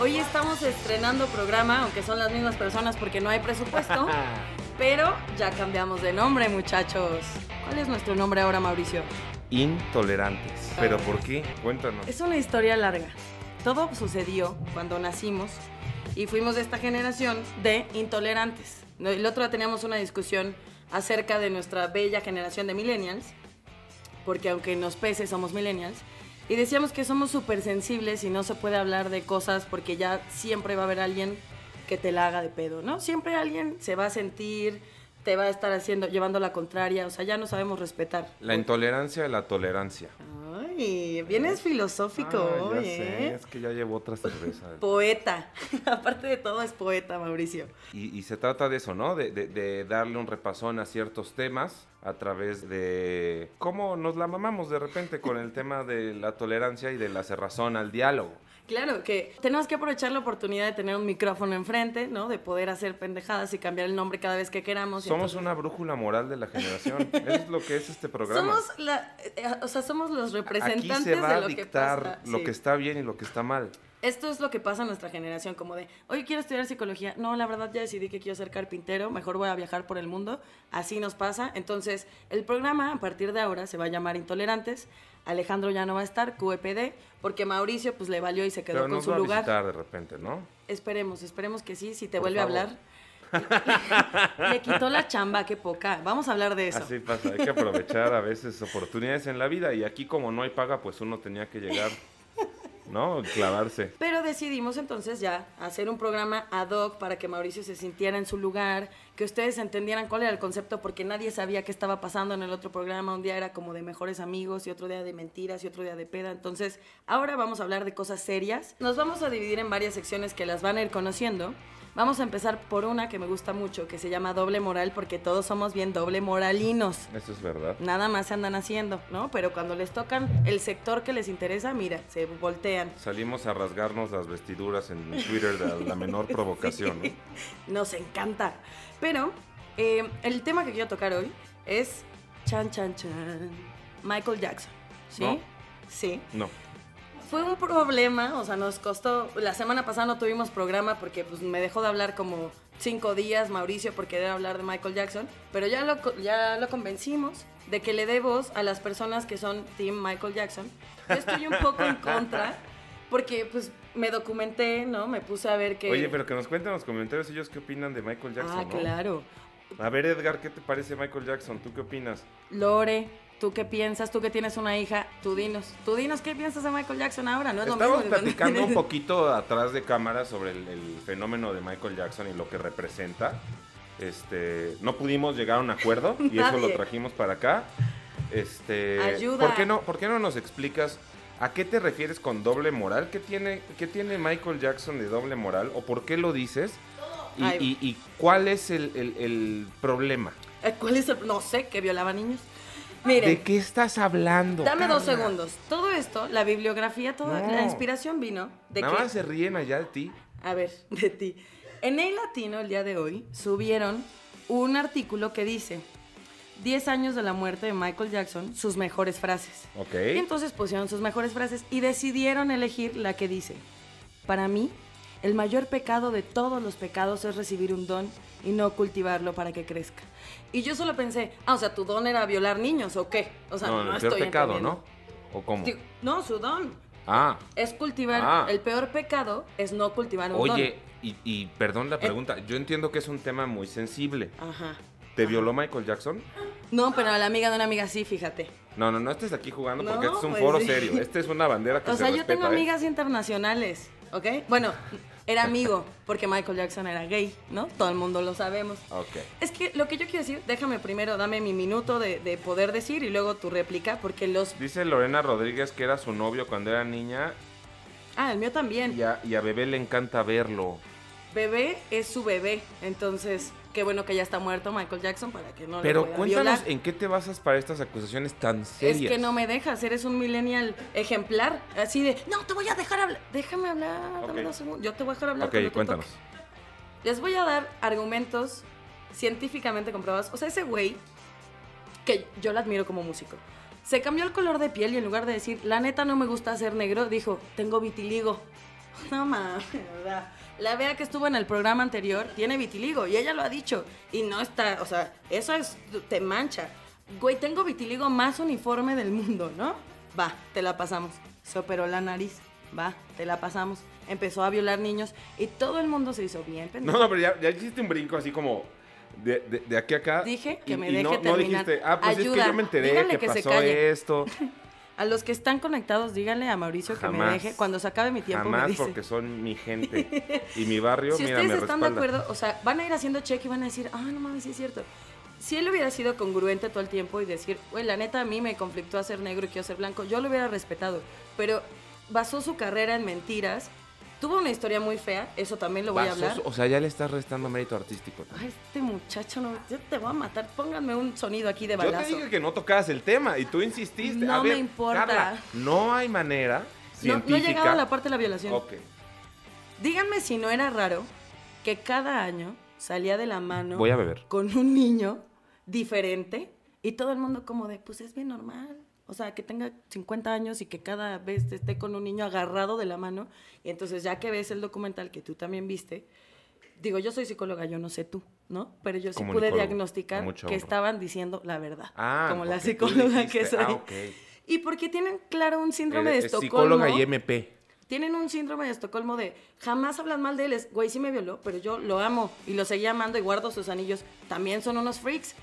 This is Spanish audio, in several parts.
Hoy estamos estrenando programa, aunque son las mismas personas porque no hay presupuesto, pero ya cambiamos de nombre, muchachos. ¿Cuál es nuestro nombre ahora, Mauricio? Intolerantes. ¿Pero por qué? Cuéntanos. Es una historia larga. Todo sucedió cuando nacimos y fuimos de esta generación de intolerantes. El otro día teníamos una discusión acerca de nuestra bella generación de millennials, porque aunque nos pese somos millennials, y decíamos que somos súper sensibles y no se puede hablar de cosas porque ya siempre va a haber alguien que te la haga de pedo, ¿no? Siempre alguien se va a sentir, te va a estar haciendo, llevando la contraria, o sea, ya no sabemos respetar. La intolerancia de la tolerancia. Ay, vienes filosófico Ah, ya hoy, sé, ¿eh? es que ya llevo otra cerveza. Poeta. Aparte de todo es poeta, Mauricio. Y, y se trata de eso, ¿no? De, de- de darle un repasón a ciertos temas a través de cómo nos la mamamos de repente con el tema de la tolerancia y de la cerrazón al diálogo. Claro, que tenemos que aprovechar la oportunidad de tener un micrófono enfrente, ¿no? De poder hacer pendejadas y cambiar el nombre cada vez que queramos. Somos entonces- una brújula moral de la generación. Es lo que es este programa. Somos la, eh, o sea, somos los Aquí representantes se va de a lo que dictar pasa. lo Sí. que está bien y lo que está mal. Esto es lo que pasa en nuestra generación, como de, oye, quiero estudiar psicología. No, la verdad ya decidí que quiero ser carpintero, mejor voy a viajar por el mundo. Así nos pasa. Entonces, el programa a partir de ahora se va a llamar Intolerantes. Alejandro ya no va a estar, QEPD, porque Mauricio pues le valió y se quedó Pero con nos su va a lugar. visitar de repente, ¿no? Esperemos, esperemos que sí, si te Por vuelve favor. a hablar. Le quitó la chamba, qué poca. Vamos a hablar de eso. Así pasa, hay que aprovechar a veces oportunidades en la vida y aquí como no hay paga, pues uno tenía que llegar, ¿no? Clavarse. Pero decidimos entonces ya hacer un programa ad hoc para que Mauricio se sintiera en su lugar, que ustedes entendieran cuál era el concepto, porque nadie sabía qué estaba pasando en el otro programa. Un día era como de mejores amigos y otro día de mentiras y otro día de peda. Entonces, ahora vamos a hablar de cosas serias. Nos vamos a dividir en varias secciones que las van a ir conociendo. Vamos a empezar por una que me gusta mucho, que se llama doble moral, porque todos somos bien doble moralinos. Eso es verdad. Nada más se andan haciendo, ¿no? Pero cuando les tocan el sector que les interesa, mira, se voltean. Salimos a rasgarnos las vestiduras en Twitter de la menor provocación, ¿no? Nos encanta. Pero eh, el tema que quiero tocar hoy es chan chan chan. Michael Jackson. ¿Sí? No. Sí. No. Fue un problema, o sea, nos costó. La semana pasada no tuvimos programa porque pues, me dejó de hablar como cinco días Mauricio por querer hablar de Michael Jackson. Pero ya lo, ya lo convencimos de que le dé voz a las personas que son Team Michael Jackson. Yo estoy un poco en contra porque pues me documenté, ¿no? Me puse a ver que. Oye, pero que nos cuenten en los comentarios ellos qué opinan de Michael Jackson, Ah, ¿no? claro. A ver, Edgar, ¿qué te parece Michael Jackson? ¿Tú qué opinas? Lore, ¿tú qué piensas? Tú que tienes una hija, tú dinos. Tú dinos qué piensas de Michael Jackson ahora, ¿no es lo Estamos mismo? platicando un poquito atrás de cámara sobre el, el fenómeno de Michael Jackson y lo que representa. Este, no pudimos llegar a un acuerdo y eso lo trajimos para acá. Este, Ayuda. ¿por qué no, por qué no nos explicas a qué te refieres con doble moral? ¿Qué tiene, qué tiene Michael Jackson de doble moral o por qué lo dices? Y, Ay. y- y cuál es el, el- el problema? Eh, ¿Cuál es el...? No sé, que violaba niños. Miren, ¿De qué estás hablando? dame dos segundos. Todo esto, la bibliografía, toda No. la inspiración vino de Nada que... más se ríen allá de ti. A ver, de ti. En el latino, el día de hoy, subieron un artículo que dice 10 años de la muerte de Michael Jackson, sus mejores frases. Ok. Y entonces pusieron sus mejores frases y decidieron elegir la que dice, para mí, el mayor pecado de todos los pecados es recibir un don y no cultivarlo para que crezca. Y yo solo pensé, ah, o sea, tu don era violar niños o qué? O sea, no, no, el peor estoy pecado, entendiendo. ¿no? ¿O cómo? Digo, No, su don. Ah, Es cultivar, Ah. el peor pecado es no cultivar un don. oye, y, y perdón la pregunta, yo entiendo que es un tema muy sensible. Ajá. ¿Te violó Michael Jackson? No, pero a la amiga de una amiga sí, fíjate. No, no, no estés aquí jugando porque No, este es un pues foro sí. serio. Este es una bandera que O se sea, yo tengo ¿eh? amigas internacionales, ¿ok? Bueno, era amigo, porque Michael Jackson era gay, ¿no? Todo el mundo lo sabemos. Ok. Es que lo que yo quiero decir, déjame primero, dame mi minuto de, de poder decir y luego tu réplica, porque los... Dice Lorena Rodríguez que era su novio cuando era niña Ah, el mío también. y a, y a Bebé le encanta verlo. Bebé es su bebé, entonces qué bueno que ya está muerto Michael Jackson para que no Pero cuéntanos violar. en qué te basas para estas acusaciones tan Es serias. que no me dejas, eres un millennial ejemplar, así de, no, te voy a dejar hablar, déjame hablar, dame dos segundos, yo te voy a dejar hablar. Ok, cuando te cuéntanos. toque". Les voy a dar argumentos científicamente comprobados. O sea, ese güey, que yo lo admiro como músico, se cambió el color de piel y en lugar de decir, la neta no me gusta ser negro, dijo, tengo vitiligo. No mames, sea, la vea que estuvo en el programa anterior tiene vitiligo y ella lo ha dicho y no está, o sea, eso es te mancha. Güey, tengo vitiligo más uniforme del mundo, ¿no? Va, te la pasamos. Se operó la nariz. Va, te la pasamos. Empezó a violar niños y todo el mundo se hizo bien pendejo. No, no, pero ya, ya hiciste un brinco así como de, de, de aquí a acá. Dije que y- me y deje no, no terminar. dijiste, ah, pues es Ayuda, que yo me enteré díganle que, que se pasó calle. esto. A los que están conectados, díganle a Mauricio que me deje. Cuando se acabe mi tiempo me Jamás dice. porque son mi gente. Y mi barrio, si mira, ustedes me están respalda. de acuerdo, o sea, van a ir haciendo check y van a decir, ah, no mames, sí es cierto. Si él hubiera sido congruente todo el tiempo y decir, güey, la neta a mí me conflictó hacer negro y quiero ser blanco, yo lo hubiera respetado. Pero basó su carrera en mentiras. Tuvo una historia muy fea, eso también lo voy a hablar. O sea, ya le estás restando mérito artístico. Ay, este muchacho, no, yo te voy a matar. Pónganme un sonido aquí de Yo te balazo. dije que no tocabas el tema y tú insististe. No a ver, me importa. Carla, no hay manera No, no científica. he llegado a la parte de la violación. Ok. Díganme si no era raro que cada año salía de la mano Voy a beber. con un niño diferente y todo el mundo como de, pues es bien normal. O sea, que tenga 50 años y que cada vez esté con un niño agarrado de la mano. Y entonces ya que ves el documental que tú también viste, digo, yo soy psicóloga, yo no sé tú, ¿no? Pero yo sí pude diagnosticar que honor. estaban diciendo la verdad. Ah, como la psicóloga que soy. ah, ok. Y porque tienen, claro, un síndrome de Estocolmo. psicóloga y MP. Tienen un síndrome de Estocolmo de jamás hablan mal de él. Es, güey, sí me violó, pero yo lo amo y lo seguía amando y guardo sus anillos. También son unos freaks.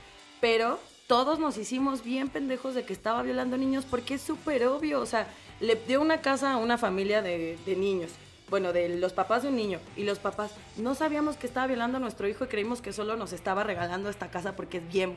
Pero todos nos hicimos bien pendejos de que estaba violando niños porque es súper obvio. O sea, le dio una casa a una familia de, de niños. Bueno, de los papás de un niño. Y los papás no sabíamos que estaba violando a nuestro hijo y creímos que solo nos estaba regalando esta casa porque es bien,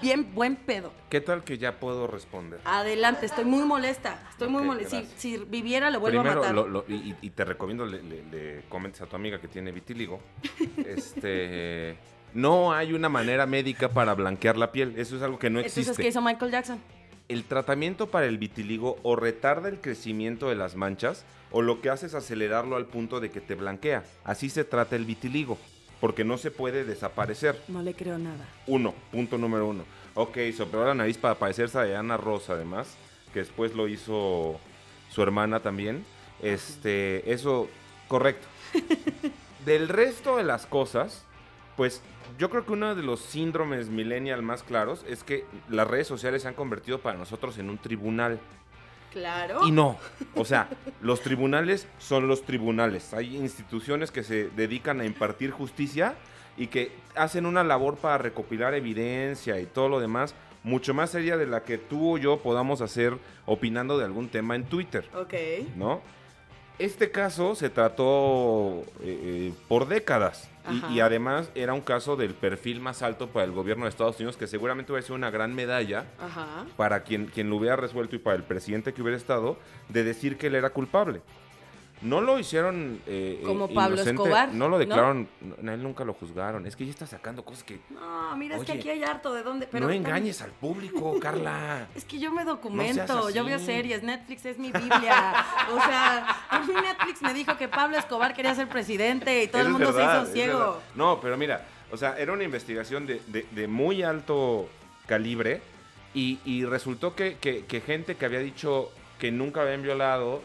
bien buen pedo. ¿Qué tal que ya puedo responder? Adelante, estoy muy molesta. Estoy muy molesta. Si, si viviera, lo vuelvo a matar. lo- lo- y, y te recomiendo le, le- le comentes a tu amiga que tiene vitíligo. este, no hay una manera médica para blanquear la piel. Eso es algo que no existe. Entonces, ¿qué hizo Michael Jackson? El tratamiento para el vitiligo o retarda el crecimiento de las manchas o lo que hace es acelerarlo al punto de que te blanquea. Así se trata el vitiligo, porque no se puede desaparecer. No le creo nada. Uno, punto número uno. Ok, se operó la nariz para parecerse a Diana Rosa, además, que después lo hizo su hermana también. Este, eso, correcto. Del resto de las cosas, pues yo creo que uno de los síndromes millennial más claros es que las redes sociales se han convertido para nosotros en un tribunal. Claro. Y no, o sea, los tribunales son los tribunales. Hay instituciones que se dedican a impartir justicia y que hacen una labor para recopilar evidencia y todo lo demás, mucho más seria de la que tú o yo podamos hacer opinando de algún tema en Twitter, Ok. ¿no? Este caso se trató eh, eh, por décadas y- además era un caso del perfil más alto para el gobierno de Estados Unidos que seguramente va a ser una gran medalla Ajá. para quien, quien lo hubiera resuelto y para el presidente que hubiera estado, de decir que él era culpable. No lo hicieron eh, eh, Como Pablo inocente, Escobar, No lo declararon, no, a él nunca lo juzgaron. Es que ya está sacando cosas que... No, mira, es que aquí hay harto de dónde. Pero no también- engañes al público, Carla. Es que yo me documento, yo veo series, Netflix es mi Biblia. o sea, por fin Netflix me dijo que Pablo Escobar quería ser presidente y todo el Eso mundo verdad, se hizo ciego. verdad. No, pero mira, o sea, era una investigación de, de- de muy alto calibre y, y resultó que, que- que gente que había dicho que nunca habían violado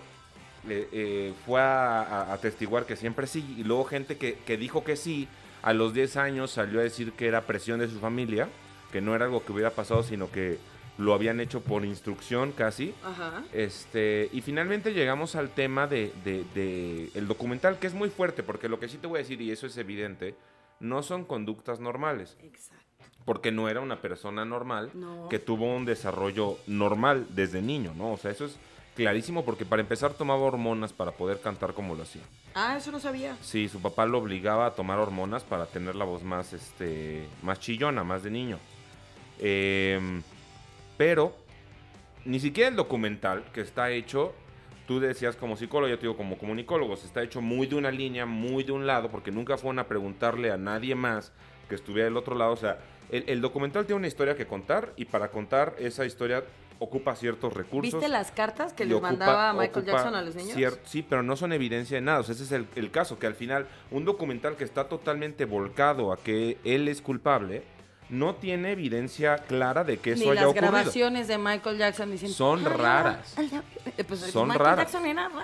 eh, eh, fue a, atestiguar que siempre sí y luego gente que, que dijo que sí a los 10 años salió a decir que era presión de su familia, que no era algo que hubiera pasado, sino que lo habían hecho por instrucción casi. Ajá. Este, y finalmente llegamos al tema de, de- de el documental, que es muy fuerte, porque lo que sí te voy a decir, y eso es evidente, no son conductas normales, Exacto. porque no era una persona normal No. que tuvo un desarrollo normal desde niño, ¿no? O sea, eso es clarísimo, porque para empezar tomaba hormonas para poder cantar como lo hacía. Ah, eso no sabía. Sí, su papá lo obligaba a tomar hormonas para tener la voz más, este, más chillona, más de niño. Em, pero ni siquiera el documental que está hecho, tú decías como psicólogo, yo te digo como comunicólogo, está hecho muy de una línea, muy de un lado, porque nunca fueron a preguntarle a nadie más que estuviera del otro lado. O sea, el, el documental tiene una historia que contar y para contar esa historia ocupa ciertos recursos. ¿Viste las cartas que le ocupa- mandaba Michael Jackson a los niños? cier- sí, pero no son evidencia de nada. O sea, ese es el, el caso, que al final un documental que está totalmente volcado a que él es culpable, no tiene evidencia clara de que eso Ni haya las ocurrido. grabaciones de Michael Jackson diciendo. Son "Ah, raras. eh, Pues Son Michael raras. Jackson era raro.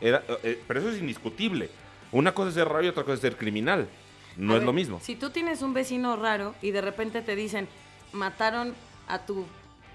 Era, eh, pero eso es indiscutible. Una cosa es ser raro y otra cosa es ser criminal. No A es ver, lo mismo. Si tú tienes un vecino raro y de repente te dicen, mataron a tu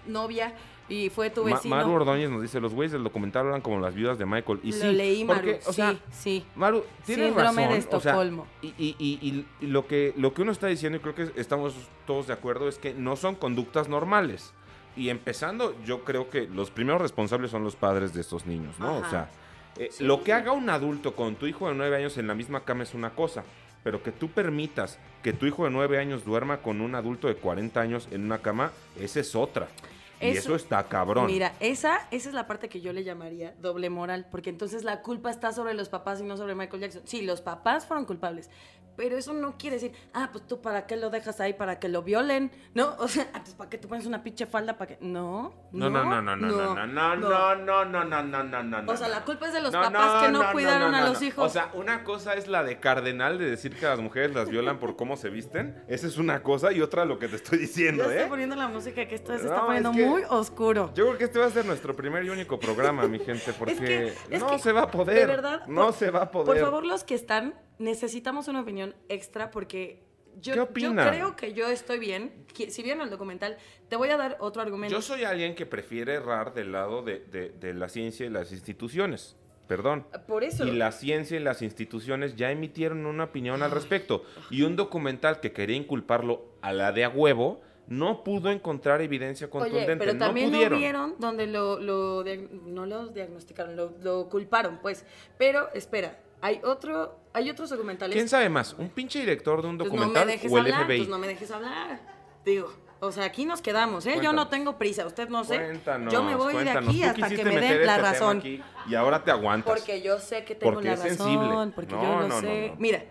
novia y fue tu Ma- vecino. Maru Ordóñez nos dice, los güeyes del documental hablan como las viudas de Michael. Y Lo sí, leí, Maru. porque, o sí, sea, sí. Maru, tienes Síndrome razón. de o sea, Estocolmo. y, y- y- y lo, que, lo que uno está diciendo, y creo que estamos todos de acuerdo, es que no son conductas normales. Y empezando, yo creo que los primeros responsables son los padres de estos niños, ¿no? O sea, eh, Sí. lo que haga un adulto con tu hijo de nueve años en la misma cama es una cosa. Pero que tú permitas que tu hijo de nueve años duerma con un adulto de 40 años en una cama, esa es otra. Y Eso- eso está cabrón. Mira, esa, esa es la parte que yo le llamaría doble moral, porque entonces la culpa está sobre los papás y no sobre Michael Jackson. Sí, los papás fueron culpables, pero eso no quiere decir, ah, pues tú para qué lo dejas ahí, para que lo violen, ¿no? O sea, ah, pues para qué tú pones una pinche falda, para que... No, No, no, no, no, no, no, no, no, no, no, no, no, no, no, no, no. O sea, la culpa es de los papás que no, cuidaron a los hijos. O sea, una cosa es la de cardenal de decir que las mujeres las violan por cómo se visten. Esa es una cosa y otra lo que te estoy diciendo, estoy ¿eh? poniendo la música que esto se está poniendo muy oscuro. Yo creo que este va a ser nuestro primer y único programa, mi gente, porque no se va a poder. de verdad, no por- se va a Por poder. favor, los que están, necesitamos una opinión extra porque yo, ¿Qué yo opinan? creo que yo estoy bien. Si vieron el documental, te voy a dar otro argumento. Yo soy alguien que prefiere errar del lado de, de- de la ciencia y las instituciones. Perdón. Por eso. Y la ciencia y las instituciones ya emitieron una opinión al respecto. Y un documental que quería inculparlo a la de a huevo no pudo encontrar evidencia Oye, contundente. pero no también pudieron. no vieron donde lo, lo no lo diagnosticaron, lo, lo culparon, pues. Pero espera, hay otro, hay otros documentales. ¿Quién sabe más? ¿Un pinche director de un Pues no me documental dejes o el hablar, FBI? pues no me dejes hablar. Digo, o sea, aquí nos quedamos, ¿eh? Yo no tengo prisa, usted no sé. Cuéntanos, yo me voy cuéntanos. de aquí hasta que me den la este razón. aquí y ahora te aguantas. Porque yo sé que tengo Porque la es razón, sensible. porque No, yo no, no, sé. no. Mira,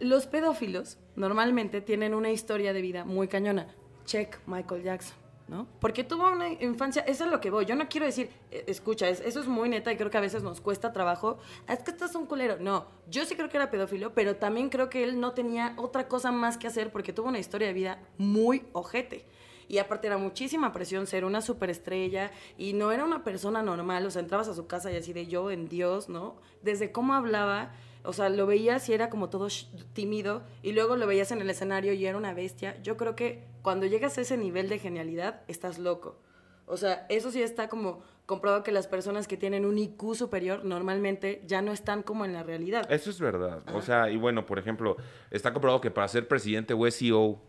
los pedófilos normalmente tienen una historia de vida muy cañona. Check Michael Jackson, ¿no? Porque tuvo una infancia, eso es lo que voy. Yo no quiero decir, eh, escucha, es- eso es muy neta y creo que a veces nos cuesta trabajo. "Ah, Es que estás un culero. No, yo sí creo que era pedófilo, pero también creo que él no tenía otra cosa más que hacer porque tuvo una historia de vida muy ojete. Y aparte era muchísima presión ser una superestrella y no era una persona normal, o sea, entrabas a su casa y así de yo en Dios, ¿no? Desde cómo hablaba, o sea, lo veías y era como todo tímido y luego lo veías en el escenario y era una bestia. Yo creo que cuando llegas a ese nivel de genialidad, estás loco. O sea, eso sí está como comprobado que las personas que tienen un IQ superior normalmente ya no están como en la realidad. Eso es verdad. O sea, y bueno, por ejemplo, está comprobado que para ser presidente o CEO,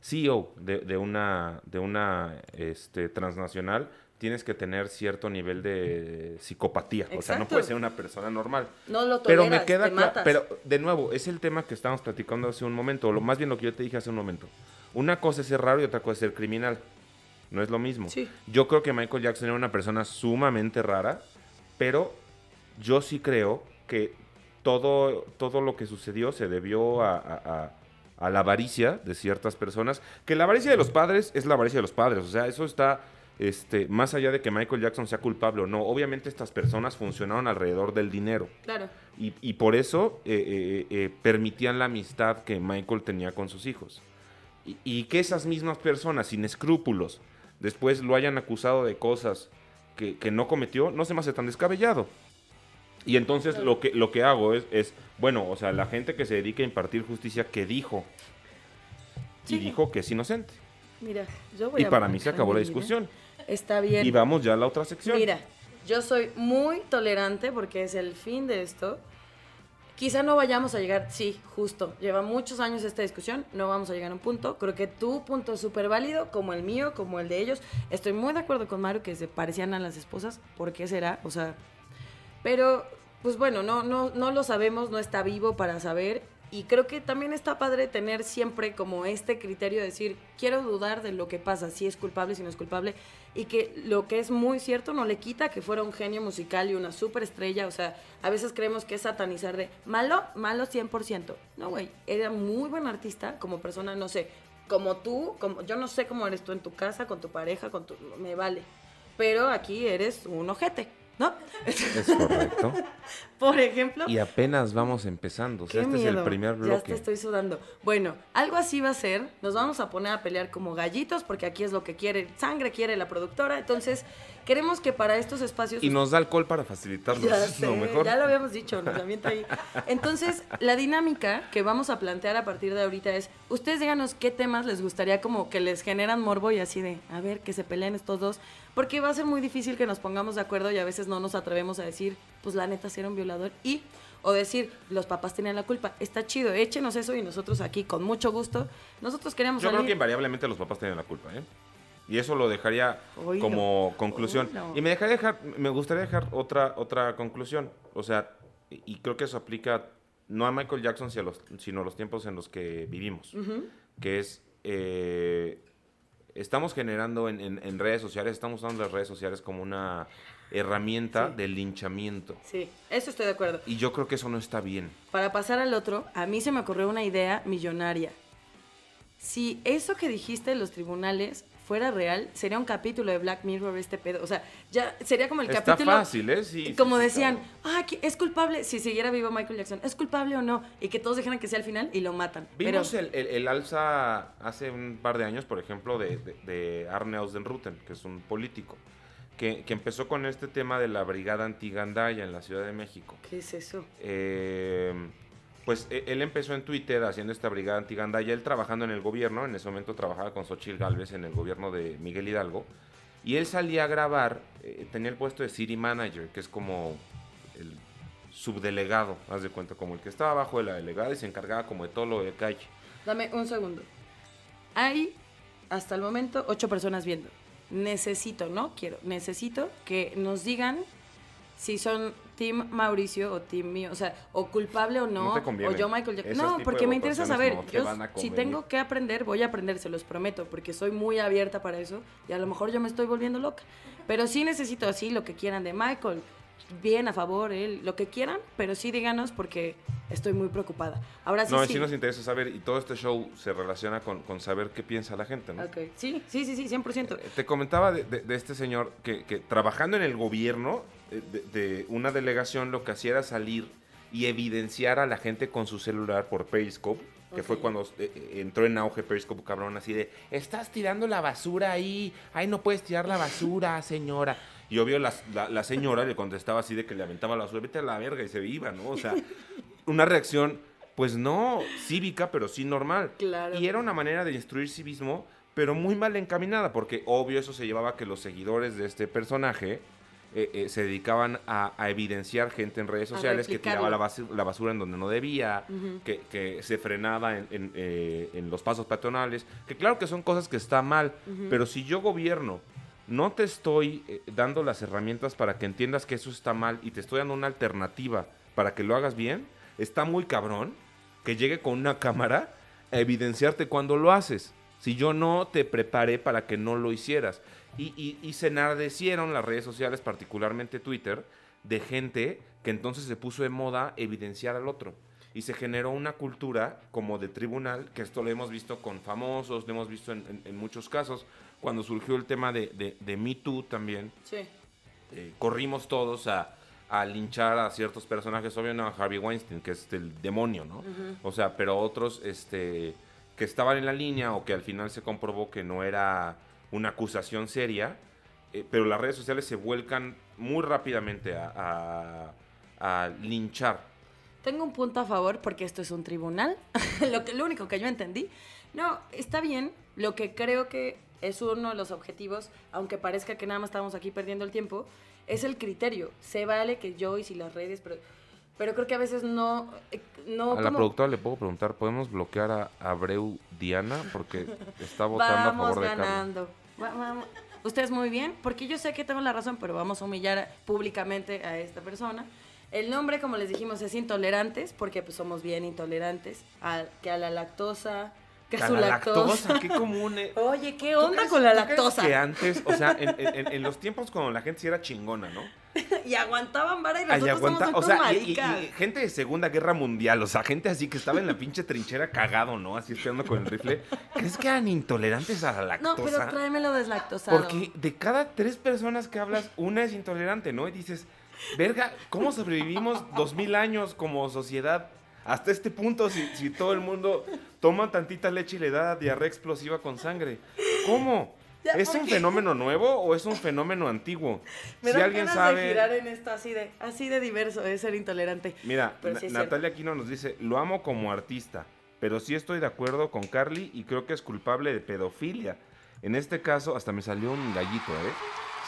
CEO de, de una, de una este, transnacional, tienes que tener cierto nivel de psicopatía. O sea, no puedes ser una persona normal. No lo Pero toleras, me queda te claro, matas. pero de nuevo, es el tema que estábamos platicando hace un momento, o lo, más bien lo que yo te dije hace un momento. Una cosa es ser raro y otra cosa es ser criminal. No es lo mismo. Sí. Yo creo que Michael Jackson era una persona sumamente rara, pero yo sí creo que todo, todo lo que sucedió se debió a, a- a- a la avaricia de ciertas personas. Que la avaricia de los padres es la avaricia de los padres. O sea, eso está este, más allá de que Michael Jackson sea culpable o no. Obviamente estas personas funcionaron alrededor del dinero. Claro. Y, y por eso eh, eh, eh, permitían la amistad que Michael tenía con sus hijos. Y, y que esas mismas personas, sin escrúpulos, después lo hayan acusado de cosas que, que no cometió, no se me hace tan descabellado. Y entonces lo que, lo que hago es, es, bueno, o sea, la gente que se dedica a impartir justicia, que dijo? Y dijo que es inocente. Mira, yo voy Y a para mí se acabó la vida. Está bien. Y vamos ya a la otra sección. Mira, yo soy muy tolerante porque es el fin de esto. Quizá no vayamos a llegar, sí, justo. Lleva muchos años esta discusión, no vamos a llegar a un punto. Creo que tu punto es súper válido, como el mío, como el de ellos. Estoy muy de acuerdo con Mario que se parecían a las esposas. ¿Por qué será? O sea, pero, pues bueno, no, no, no lo sabemos, no está vivo para saber. Y creo que también está padre tener siempre como este criterio de decir, quiero dudar de lo que pasa, si es culpable, si no es culpable. Y que lo que es muy cierto no le quita que fuera un genio musical y una superestrella. O sea, a veces creemos que es satanizar de malo, malo 100%. No, güey, era muy buen artista como persona, no sé, como tú, como, yo no sé cómo eres tú en tu casa, con tu pareja, con tu... Me vale. Pero aquí eres un ojete, ¿no? Es correcto. Por ejemplo. Y apenas vamos empezando. O sea, este es el primer Ya bloque. te estoy sudando. Bueno, algo así va a ser. Nos vamos a poner a pelear como gallitos porque aquí es lo que quiere, sangre quiere la productora. Entonces, queremos que para estos espacios... Y nos da alcohol para facilitarnos. Ya mejor. ya lo habíamos dicho, nos avienta ahí. Entonces, la dinámica que vamos a plantear a partir de ahorita es, ustedes díganos qué temas les gustaría como que les generan morbo y así de, a ver, que se peleen estos dos, porque va a ser muy difícil que nos pongamos de acuerdo y a veces no nos atrevemos a decir, pues la neta era un violador y o decir, los papás tenían la culpa. Está chido, échenos eso y nosotros aquí con mucho gusto. Nosotros queríamos Yo creo que invariablemente los papás tienen la culpa, ¿eh? Y eso lo dejaría Oílo, como conclusión. oílo. Y me dejaría dejar, me gustaría dejar otra, otra conclusión. O sea, y creo que eso aplica no a Michael Jackson, sino a los, sino a los tiempos en los que vivimos. Que es, eh, estamos generando en, en- en redes sociales, estamos usando las redes sociales como una herramienta Sí. de linchamiento. Sí, eso estoy de acuerdo. Y yo creo que eso no está bien. Para pasar al otro, a mí se me ocurrió una idea millonaria. Si eso que dijiste en los tribunales fuera real, sería un capítulo de Black Mirror este pedo. O sea, ya sería como el Está capítulo... fácil, ¿eh? Sí, como sí, decían, ah, es culpable, si siguiera vivo Michael Jackson, ¿es culpable o no? Y que todos dijeran que sea al final y lo matan. Vimos Pero, el, el- el alza hace un par de años, por ejemplo, de, de, de Arne Ausdenruten, que es un político, que, que empezó con este tema de la brigada antigandaya en la Ciudad de México. ¿qué es eso? Eh, pues e- él empezó en Twitter haciendo esta brigada antigandaya, él trabajando en el gobierno, en ese momento trabajaba con Xochitl Galvez en el gobierno de Miguel Hidalgo, y él salía a grabar, eh, tenía el puesto de City Manager, que es como el subdelegado, haz de cuenta, como el que estaba abajo de la delegada y se encargaba como de todo lo de calle. Dame un segundo. Hay, hasta el momento, ocho personas viendo. Necesito, no quiero, necesito que nos digan si son Team Mauricio o Team mío, o sea, o culpable o no, o yo Michael Jackson. No, porque me interesa saber. no Yo, si tengo que aprender, voy a aprender, se los prometo, porque soy muy abierta para eso y a lo mejor yo me estoy volviendo loca. Pero sí necesito así lo que quieran de Michael. Bien, a favor, él, lo que quieran, pero sí díganos porque estoy muy preocupada. Ahora sí, no, sí. sí nos interesa saber, y todo este show se relaciona con, con saber qué piensa la gente, ¿no? Ok, Sí, sí, sí, sí, 100%. Eh, Te comentaba de, de- de este señor que, que trabajando en el gobierno de, de una delegación lo que hacía era salir y evidenciar a la gente con su celular por Periscope, que fue cuando eh, eh, entró en auge Periscope, cabrón, así de, estás tirando la basura ahí, ay, no puedes tirar la basura, señora. Y obvio la, la- la señora le contestaba así de que le aventaba la basura, vete a la verga y se iba, ¿no? O sea, una reacción, pues no cívica, pero sí normal. Claro. Y era una manera de instruir civismo, pero muy mal encaminada, porque obvio eso se llevaba a que los seguidores de este personaje eh, eh, se dedicaban a, a evidenciar gente en redes sociales que tiraba la, basu- la basura en donde no debía, que, que se frenaba en, en, eh, en los pasos peatonales, que claro que son cosas que están mal, pero si yo gobierno no te estoy dando las herramientas para que entiendas que eso está mal y te estoy dando una alternativa para que lo hagas bien, está muy cabrón que llegue con una cámara a evidenciarte cuando lo haces. Si yo no te preparé para que no lo hicieras. Y, y, y se enardecieron las redes sociales, particularmente Twitter, de gente que entonces se puso de moda evidenciar al otro. Y se generó una cultura como de tribunal, que esto lo hemos visto con famosos, lo hemos visto en, en- en muchos casos. Cuando surgió el tema de, de, de Me Too también, Sí. eh, corrimos todos a, a linchar a ciertos personajes, obvio no a Harvey Weinstein, que es el demonio, ¿no? O sea, pero otros este, que estaban en la línea o que al final se comprobó que no era una acusación seria, eh, pero las redes sociales se vuelcan muy rápidamente a, linchar. Tengo un punto a favor porque esto es un tribunal, lo, lo único que yo entendí. No, está bien, lo que creo que es uno de los objetivos, aunque parezca que nada más estamos aquí perdiendo el tiempo, es el criterio. Se vale que yo y si las redes, pero, pero creo que a veces no... eh, no a la productora le puedo preguntar, ¿podemos bloquear a Abreu Diana? Porque está votando a Vamos favor de Carlos. ganando. Va- vamos. Ustedes muy bien, porque yo sé que tengo la razón, pero vamos a humillar públicamente a esta persona. El nombre, como les dijimos, es intolerantes, porque pues somos bien intolerantes, a, que a la lactosa, que a su la lactosa. lactosa, qué común. eh. Oye, ¿qué ¿Tú onda crees- con la lactosa? Que antes, o sea, en, en- en los tiempos cuando la gente sí era chingona, ¿no? y aguantaban vara y nosotros aguanta- somos o sea, y, y- maricas. y gente de Segunda Guerra Mundial, o sea, gente así que estaba en la pinche trinchera cagado, ¿no? Así esperando con el rifle. ¿Crees que eran intolerantes a la No, lactosa? pero tráemelo deslactosado. Porque de cada tres personas que hablas, una es intolerante, ¿no? Y dices, verga, ¿cómo sobrevivimos dos mil años como sociedad? Hasta este punto, si, si todo el mundo toma tantita leche y le da diarrea explosiva con sangre. ¿Cómo? Ya, ¿Es ¿por un fenómeno nuevo o es un fenómeno antiguo? Me si alguien sabe... de girar en esto así de, así de diverso, es ser intolerante. Mira, Na- sí. Natalia Aquino nos dice, lo amo como artista, pero sí estoy de acuerdo con Carly y creo que es culpable de pedofilia. En este caso, hasta me salió un gallito, ¿eh?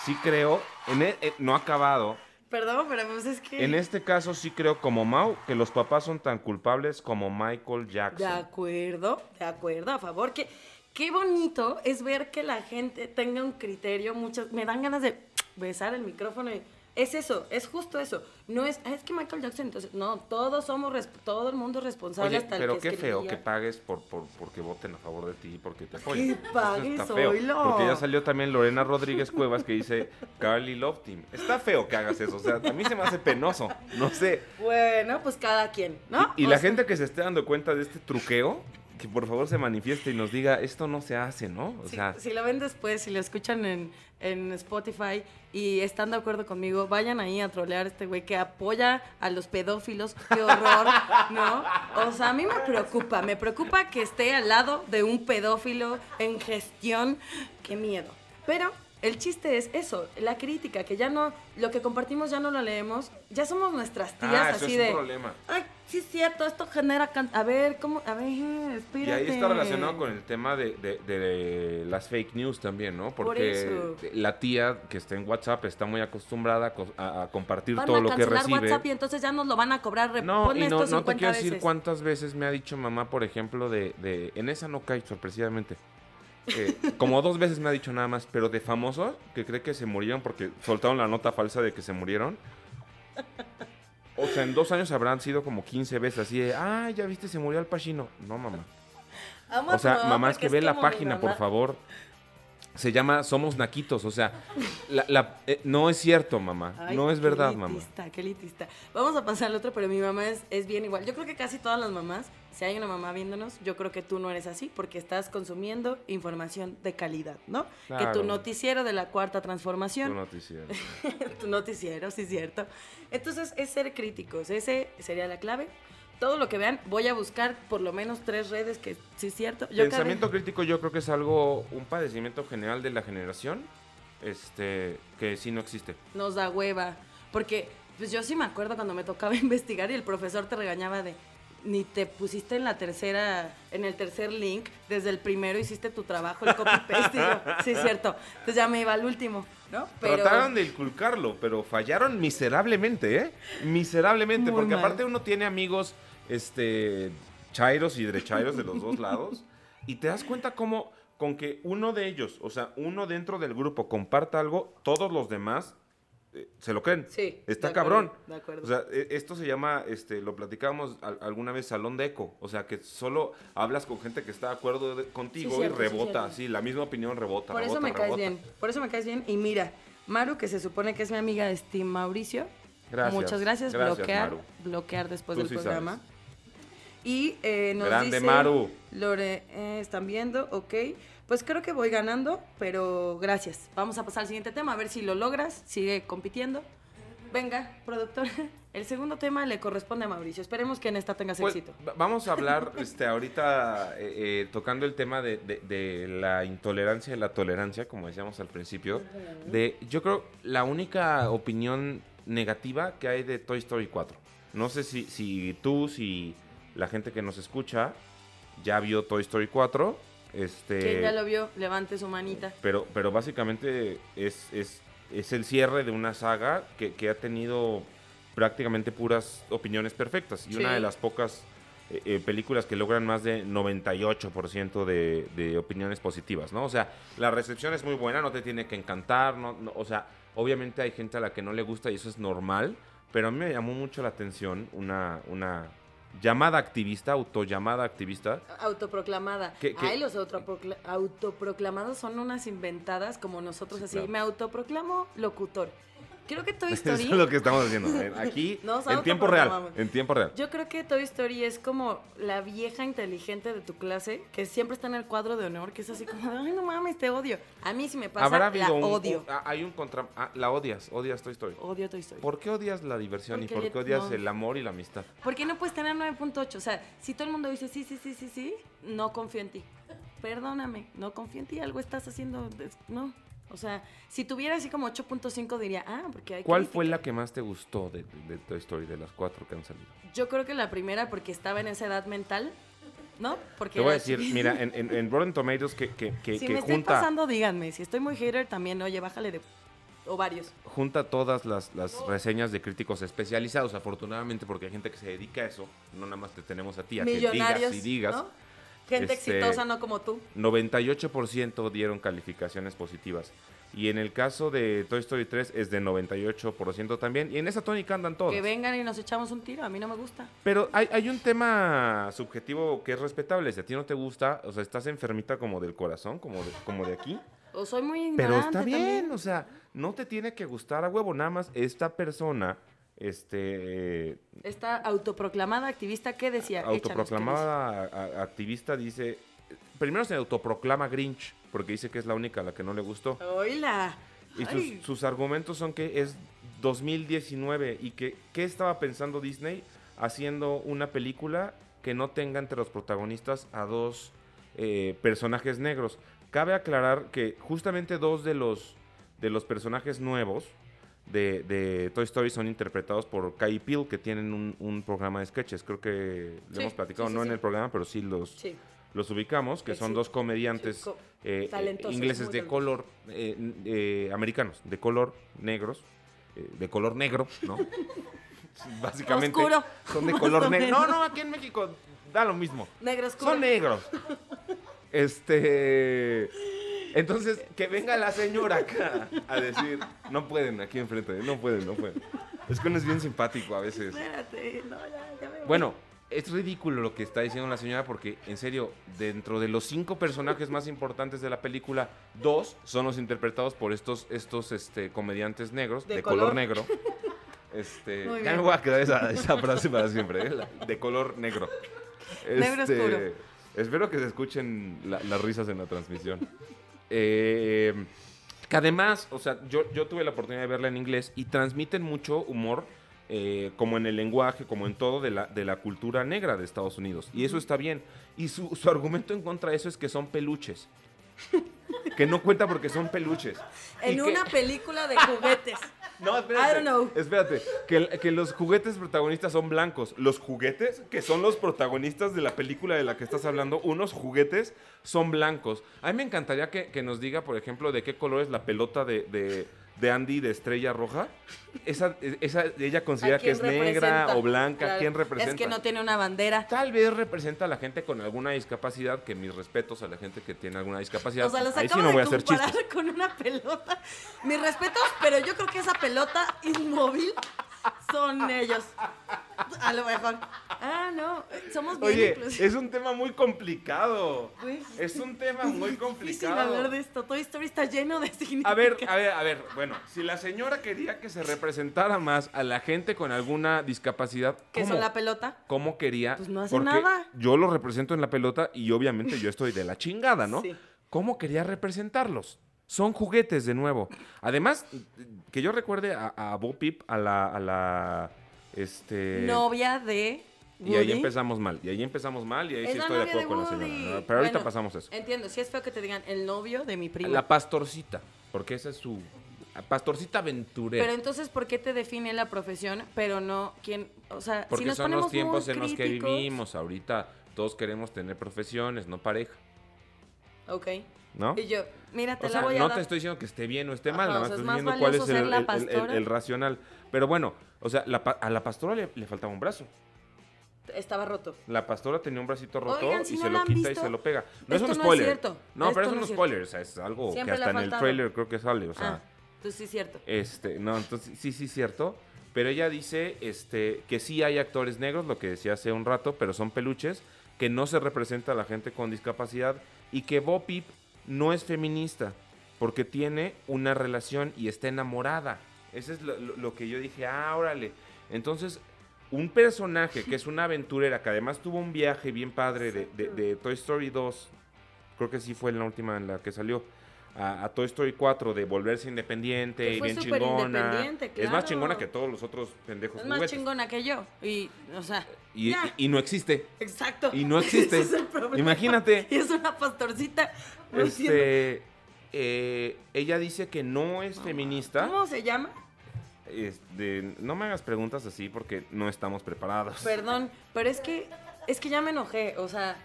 Sí creo, en e- eh, no ha acabado, Perdón, pero pues es que... en este caso sí creo como Mau que los papás son tan culpables como Michael De Jackson. acuerdo, de acuerdo, a favor. Que, qué bonito es ver que la gente tenga un criterio. Muchas, me dan ganas de besar el micrófono. y- es eso, es justo eso. No es, "Ah, es que Michael Jackson, entonces, no, todos somos, todo el mundo es responsable Oye, hasta el pero que qué feo que pagues por, por, porque voten a favor de ti, porque te apoyan. Que pagues, oílo. Porque ya salió también Lorena Rodríguez Cuevas que dice Carly Love Team. Está feo que hagas eso, o sea, a mí se me hace penoso, no sé. Bueno, pues cada quien, ¿no? Y la sea, gente que se esté dando cuenta de este truqueo, que por favor se manifieste y nos diga, esto no se hace, ¿no? O si, sea, si lo ven después, si lo escuchan en, en Spotify y están de acuerdo conmigo, vayan ahí a trolear a este güey que apoya a los pedófilos. ¡Qué horror! ¿No? O sea, a mí me preocupa. Me preocupa que esté al lado de un pedófilo en gestión. ¡Qué miedo! Pero el chiste es eso, la crítica, que ya no, lo que compartimos ya no lo leemos, ya somos nuestras tías ah, eso así es de... un problema. Ay, sí es cierto, esto genera... A ver, ¿cómo? A ver, espérate. Y ahí está relacionado con el tema de, de- de las fake news también, ¿no? Por Porque la tía que está en WhatsApp está muy acostumbrada a a, compartir Van todo a lo que recibe. WhatsApp y entonces ya nos lo van a cobrar. No, y no, esto no te 50 quiero decir veces. cuántas veces me ha dicho mamá, por ejemplo, de, de en esa no cae sorpresivamente. Eh, como dos veces me ha dicho nada más, pero de famosos que cree que se murieron porque soltaron la nota falsa de que se murieron. O sea, en dos años habrán sido como 15 veces así de, ah, ya viste, se murió Al Pacino. No, mamá. Amo O sea, no, mamás que ve la página, por mamá. favor. Se llama Somos Naquitos, o sea, la- la- eh, no es cierto, mamá. Ay, no es verdad, mamá. Qué. Vamos a pasar al otro, pero mi mamá es, es bien igual. Yo creo que casi todas las mamás, si hay una mamá viéndonos, yo creo que tú no eres así porque estás consumiendo información de calidad, ¿no? Que tu noticiero de la cuarta Tu transformación, noticiero. tu noticiero, sí es cierto. Entonces, es ser críticos, ese sería la clave. Todo lo que vean, voy a buscar por lo menos tres redes que sí es cierto. Yo cada- Pensamiento crítico yo creo que es algo, un padecimiento general de la generación, este, que sí no existe. nos da hueva. Porque, pues yo sí me acuerdo cuando me tocaba investigar y el profesor te regañaba de ni te pusiste en la tercera, en el tercer link, desde el primero hiciste tu trabajo, el copy paste. y yo, sí, es cierto. Entonces ya me iba al último, ¿no? Trataron de inculcarlo, pero fallaron miserablemente, ¿eh? Miserablemente, porque mal. aparte uno tiene amigos, este, chairos y derechairos de los dos lados, y te das cuenta cómo, con que uno de ellos, o sea, uno dentro del grupo comparta algo, todos los demás eh, se lo creen. Sí, Está de acuerdo, cabrón. de acuerdo. O sea, e- esto se llama, este, lo platicábamos al- alguna vez, salón de eco. O sea, que solo hablas con gente que está de acuerdo de- contigo Sí, cierto, y sí, rebota, cierto. así, la misma opinión rebota. Por eso rebota, me caes rebota. bien, por eso me caes bien. Y mira, Maru, que se supone que es mi amiga de Steam Mauricio. Gracias. Muchas gracias. Gracias, bloquear, Maru. bloquear después Tú del sí programa. sabes. Y eh, nos Grande dice, Maru. Lore, eh, están viendo, ok. Pues creo que voy ganando, pero gracias. Vamos a pasar al siguiente tema, a ver si lo logras. Sigue compitiendo. Venga, productor. El segundo tema le corresponde a Mauricio. Esperemos que en esta tengas Pues, éxito. va- vamos a hablar este, ahorita eh, eh, tocando el tema de, de- de la intolerancia y la tolerancia, como decíamos al principio. De, yo creo la única opinión negativa que hay de Toy Story 4. No sé si, si tú, si la gente que nos escucha ya vio Toy Story 4. Este, ya lo vio, levante su manita. pero, pero básicamente es, es, es el cierre de una saga que, que ha tenido prácticamente puras opiniones perfectas. Y una de las pocas eh, eh, películas que logran más de 98% de, de opiniones positivas, ¿no? O sea, la recepción es muy buena, no te tiene que encantar, no, no- o sea, obviamente hay gente a la que no le gusta y eso es normal, pero a mí me llamó mucho la atención una, una llamada activista, autollamada activista, Autoproclamada. ¿Qué- qué? Ay, los autoprocla- autoproclamados son unas inventadas como nosotros Sí, así. claro. Me autoproclamo locutor. Creo que Toy Eso Story. es lo que estamos haciendo. Aquí, Nos en tiempo real. En tiempo real. Yo creo que Toy Story es como la vieja inteligente de tu clase que siempre está en el cuadro de honor, que es así como, ay, no mames, te odio. A mí si me pasa, Habrá la un, odio. un- ah, hay un contra... ah, la odias, odias Toy Story. Odio Toy Story. ¿Por qué odias la diversión y Porque por qué odias no. el amor y la amistad? ¿Por qué no puedes tener 9.8? O sea, si todo el mundo dice sí, sí, sí, sí, sí, no confío en ti. Perdóname, no confío en ti, algo estás haciendo, no. O sea, si tuviera así como 8.5 diría, ah, porque hay ¿Cuál crítica. fue la que más te gustó de, de- de Toy Story, de las cuatro que han salido? Yo creo que la primera porque estaba en esa edad mental, ¿no? Porque Te voy a decir, chiquita. mira, en, en, en Rotten Tomatoes que, que, que, si que me estoy junta, pasando, díganme. Si estoy muy hater, también, oye, bájale de ovarios. junta todas las, las reseñas de críticos especializados, afortunadamente, porque hay gente que se dedica a eso, no nada más te tenemos a ti, a que digas y digas. ¿no? Gente Este, exitosa, no como tú. 98% dieron calificaciones positivas. Y en el caso de Toy Story 3 es de 98% también. Y en esa tónica andan todos. Que vengan y nos echamos un tiro, a mí no me gusta. Pero hay, hay un tema subjetivo que es respetable. Si a ti no te gusta, o sea, estás enfermita como del corazón, como de, como de aquí. O soy muy Pero ignorante está bien, también. o sea, no te tiene que gustar a huevo. Nada más esta persona, este, Esta autoproclamada activista, ¿qué decía? Échanos, ¿qué autoproclamada activista, dice... Primero se autoproclama Grinch, porque dice que es la única a la que no le gustó. ¡Oíla! Y sus argumentos son que es 2019 y que ¿qué estaba pensando Disney haciendo una película que no tenga entre los protagonistas a dos eh, personajes negros? Cabe aclarar que justamente dos de los, de los personajes nuevos de, de Toy Story son interpretados por Kai Peel, que tienen un, un programa de sketches. Creo que lo Sí, hemos platicado, sí, sí, no en el programa, pero sí los, los ubicamos, que son dos comediantes co- eh, eh, ingleses de color, eh, eh, americanos, de color negros, de color negro, ¿no? Básicamente Oscuro, son de color negro. No, no, aquí en México da lo mismo. Negro oscuro. Son negros. Este. Entonces, que venga la señora acá a decir, no pueden aquí enfrente, no pueden, no pueden. Es que uno es bien simpático a veces. Espérate, no, ya, ya me voy. Bueno, es ridículo lo que está diciendo la señora porque, en serio, dentro de los cinco personajes más importantes de la película, dos son los interpretados por estos, estos este, comediantes negros, de, De color. color. negro. Este, ya me voy a quedar esa, esa frase para siempre, ¿eh? De color negro. Negro Este, oscuro. Espero que se escuchen la- las risas en la transmisión. Eh, que además, o sea, yo, yo tuve la oportunidad de verla en inglés y transmiten mucho humor, eh, como en el lenguaje, como en todo, de la, de la cultura negra de Estados Unidos. Y eso está bien. Y su, su argumento en contra de eso es que son peluches. que no cuenta porque son peluches. Y en que- una película de juguetes. No, espérate. I don't know. Espérate. Que, que los juguetes protagonistas son blancos. Los juguetes, que son los protagonistas de la película de la que estás hablando, unos juguetes son blancos. A mí me encantaría que, que nos diga, por ejemplo, de qué color es la pelota de, de, de Andy de Estrella Roja. Esa, esa, ella considera ¿A que es negra o blanca. Claro, ¿Quién representa? Es que no tiene una bandera. Tal vez representa a la gente con alguna discapacidad, que mis respetos a la gente que tiene alguna discapacidad. O sea, los Ahí sí no de voy a hacer comparar chistes. con una pelota. Mis respetos, pero yo creo que esa pelota inmóvil son ellos. A lo mejor. Ah, no. Somos bien Oye, inclusivos. es un tema muy complicado. Es un tema muy difícil complicado. hablar de esto. Toy Story está lleno de significados. A ver, a ver, a ver, bueno, si la señora quería que se representara más a la gente con alguna discapacidad, ¿Qué ¿cómo, son la pelota? ¿cómo quería? Pues no hace Porque nada. Yo lo represento en la pelota y obviamente yo estoy de la chingada, ¿no? Sí. ¿Cómo quería representarlos? Son juguetes de nuevo. Además, que yo recuerde a, a Bo Peep, a la, a la, este... Novia de. Y ahí empezamos mal, y ahí empezamos mal, y ahí Es sí estoy de acuerdo con la señora. Pero ahorita pasamos eso. Entiendo, si es feo que te digan el novio de mi prima. La pastorcita, porque esa es su... Pastorcita aventurera. Pero entonces, ¿por qué te define la profesión, pero no quién? O sea, Porque si nos son ponemos los tiempos en los que vivimos. Ahorita todos queremos tener profesiones, no pareja, Ok. ¿No? Y yo, mira, te O la sea, voy a no dar. te estoy diciendo que esté bien o esté mal, nada más es estoy diciendo cuál es el, la el- el- el- racional. Pero bueno, o sea, la a la pastora le, le faltaba un brazo. Estaba roto. La pastora tenía un bracito roto Oigan, si y no se la lo quita y visto, se lo pega. No es un no es spoiler. cierto. No, Esto pero es no un es spoiler. O sea, es algo Siempre que hasta ha en el trailer creo que sale. O sea, ah, entonces sí es cierto. Este, no, entonces sí, sí, cierto. Pero ella dice este, que sí hay actores negros, lo que decía hace un rato, pero son peluches, que no se representa a la gente con discapacidad y que Bo Peep no es feminista porque tiene una relación y está enamorada Ese es lo que yo dije, ah, órale. Entonces, un personaje que es una aventurera, que además tuvo un viaje bien padre de, de- de Toy Story 2, creo que sí fue la última en la que salió, a, a Toy Story 4, de volverse independiente Que y bien chingona. Es más chingona que todos los otros pendejos Es más juguetes. chingona que yo. Y, o sea, Y, ya. y- y no existe. Exacto. y no existe. Ese es el problema. Imagínate. Y es una pastorcita. No. Este, eh, ella dice que no es feminista. ¿Cómo se llama? Este, no me hagas preguntas así porque no estamos preparados. Perdón, pero es que es que ya me enojé, o sea,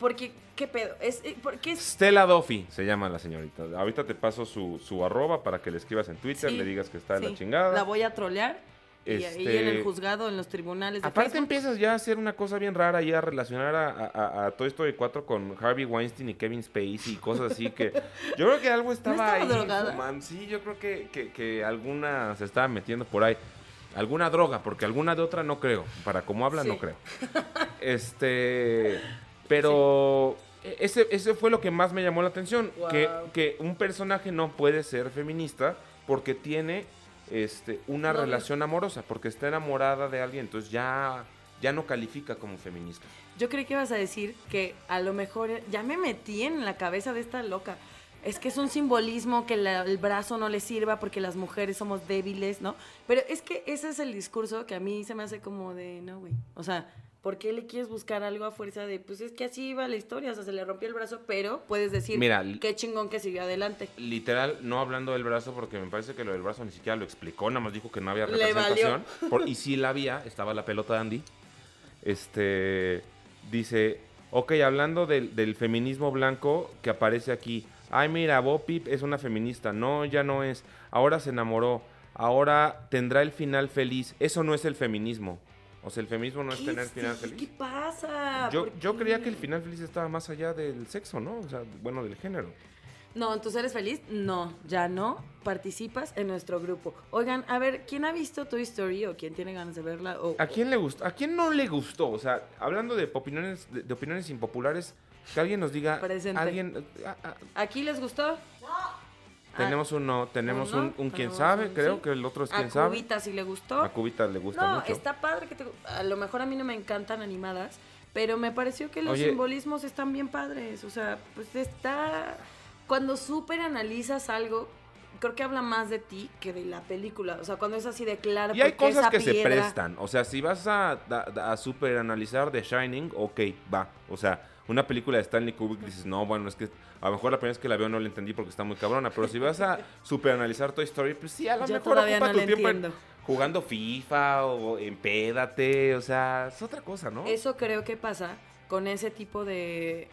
porque qué pedo, es eh, porque es Stella Duffy se llama la señorita. Ahorita te paso su, su arroba para que le escribas en Twitter, Sí, le digas que está sí, la chingada. La voy a trolear y ahí Este- en el juzgado, en los tribunales de Aparte Facebook. empiezas ya a hacer una cosa bien rara y a relacionar a, a, a- Toy Story 4 con Harvey Weinstein y Kevin Spacey y cosas así que yo creo que algo estaba, estaba ahí. Sí, yo creo que, que, que alguna se estaba metiendo por ahí. Alguna droga, porque alguna de otra no creo. Para cómo habla, no creo. Este. Pero. e- Ese, ese fue lo que más me llamó la atención. Que, que un personaje no puede ser feminista porque tiene este, una no. relación amorosa, porque está enamorada de alguien, entonces ya, ya no califica como feminista. Yo creí que ibas a decir que a lo mejor ya me metí en la cabeza de esta loca. Es que es un simbolismo que la- el brazo no le sirva porque las mujeres somos débiles, ¿no? Pero es que ese es el discurso que a mí se me hace como de, no, güey. O sea, ¿por qué le quieres buscar algo a fuerza de, pues es que así iba la historia, o sea, se le rompió el brazo, pero puedes decir, Mira, qué chingón que siguió adelante. Literal, no hablando del brazo, porque me parece que lo del brazo ni siquiera lo explicó, nada más dijo que no había representación. Por- y sí la había, estaba la pelota de Andy. Este dice, ok, hablando del, del feminismo blanco que aparece aquí. Ay, mira, Bo Peep es una feminista. No, ya no es. Ahora se enamoró. Ahora tendrá el final feliz. Eso no es el feminismo. O sea, el feminismo no es ¿Qué tener final sí? ¿Qué feliz. pasa? Yo, ¿Por yo qué? creía que el final feliz estaba más allá del sexo, ¿no? O sea, bueno, del género. No, ¿entonces eres feliz? No, ya no. Participas en nuestro grupo. Oigan, a ver, ¿quién ha visto Toy Story o quién tiene ganas de verla? O, ¿A quién le gustó? ¿A quién no le gustó? O sea, hablando de opiniones, de, de opiniones impopulares, que alguien nos diga. Presente. Alguien. ah, ah, ¿Aquí les gustó? Tenemos un no, tenemos ¿Un no? un, un quién Tenemos sabe, un creo sí. que el otro es A quién sabe. Cubita si le gustó. A Cubita le gusta no, mucho. está padre que te... A lo mejor a mí no me encantan animadas, pero me pareció que los Oye. simbolismos están bien padres. O sea, pues está... Cuando súper analizas algo, creo que habla más de ti que de la película. O sea, cuando es así de claro. Y hay cosas que se prestan. O sea, si vas a, a, a super analizar The Shining, ok, va. O sea, una película de Stanley Kubrick dices, no, bueno, es que a lo mejor la primera vez que la veo no la entendí porque está muy cabrona. Pero si vas a super analizar Toy Story, pues sí, a lo Yo mejor ocupa no tu tiempo en- jugando FIFA o empédate. O sea, es otra cosa, ¿no? Eso creo que pasa con ese tipo de...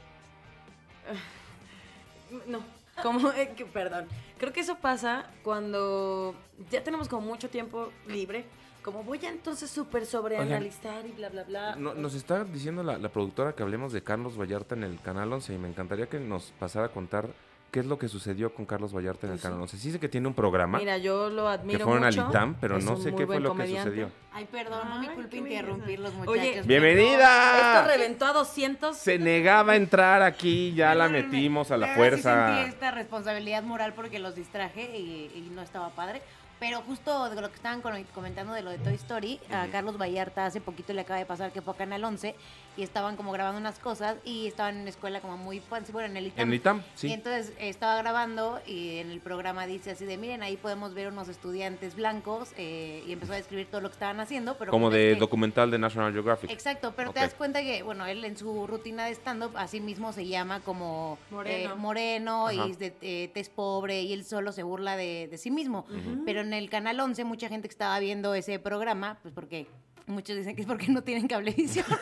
No, como... eh, que- perdón. Creo que eso pasa cuando ya tenemos como mucho tiempo libre. Como voy a entonces súper sobreanalizar y bla, bla, bla. No- nos está diciendo la, la productora que hablemos de Carlos Vallarta en el Canal 11 y me encantaría que nos pasara a contar qué es lo que sucedió con Carlos Vallarta en el Pues sí. Canal 11. Sí sé que tiene un programa Mira, yo lo que admiro fueron mucho. al ITAM, pero es no sé qué fue lo que sucedió. Ay, perdón, no me culpa qué interrumpir los belleza. muchachos. Oye, ¡Bienvenida! Esto reventó a 200. Se negaba a entrar aquí, ya la metimos a la ahora sí fuerza. sentí esta responsabilidad moral porque los distraje y, y no estaba padre. Pero justo de lo que estaban comentando de lo de Toy Story, a. Carlos Vallarta hace poquito le acaba de pasar que fue a Canal 11 y estaban como grabando unas cosas y estaban en una escuela como muy fancy, bueno, en el ITAM. En el ITAM, Y sí. entonces eh, estaba grabando y en el programa dice así de, miren, ahí podemos ver unos estudiantes blancos eh, y empezó a describir todo lo que estaban haciendo. Pero Como pues, de es que- documental de National Geographic. Exacto, pero te das cuenta que, bueno, él en su rutina de stand-up, así mismo se llama como Moreno. eh, moreno Ajá. y es de eh, tez pobre y él solo se burla de, de sí mismo. Pero en el Canal 11, mucha gente que estaba viendo ese programa, pues porque muchos dicen que es porque no tienen cablevisión.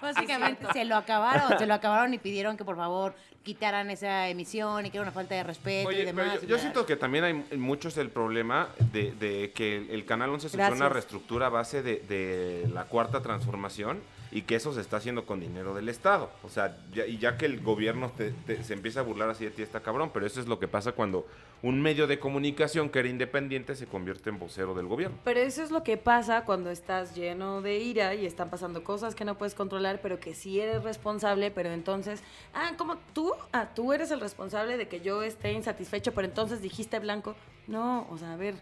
Básicamente se lo acabaron, se lo acabaron y pidieron que por favor quitaran esa emisión y que era una falta de respeto y Oye, pero demás. yo, y siento que también hay muchos el problema de, de que el, el Canal 11 sufrió una reestructura a base de, de la cuarta transformación y que eso se está haciendo con dinero del Estado. O sea, ya- y ya que el gobierno te- te- se empieza a burlar así de ti, está cabrón, pero eso es lo que pasa cuando un medio de comunicación que era independiente se convierte en vocero del gobierno. Pero eso es lo que pasa cuando estás lleno de ira y están pasando cosas que no puedes controlar, pero que sí eres responsable, pero entonces, ah, como tú, ah, tú eres el responsable de que yo esté insatisfecho, pero entonces dijiste blanco. No, o sea, a ver,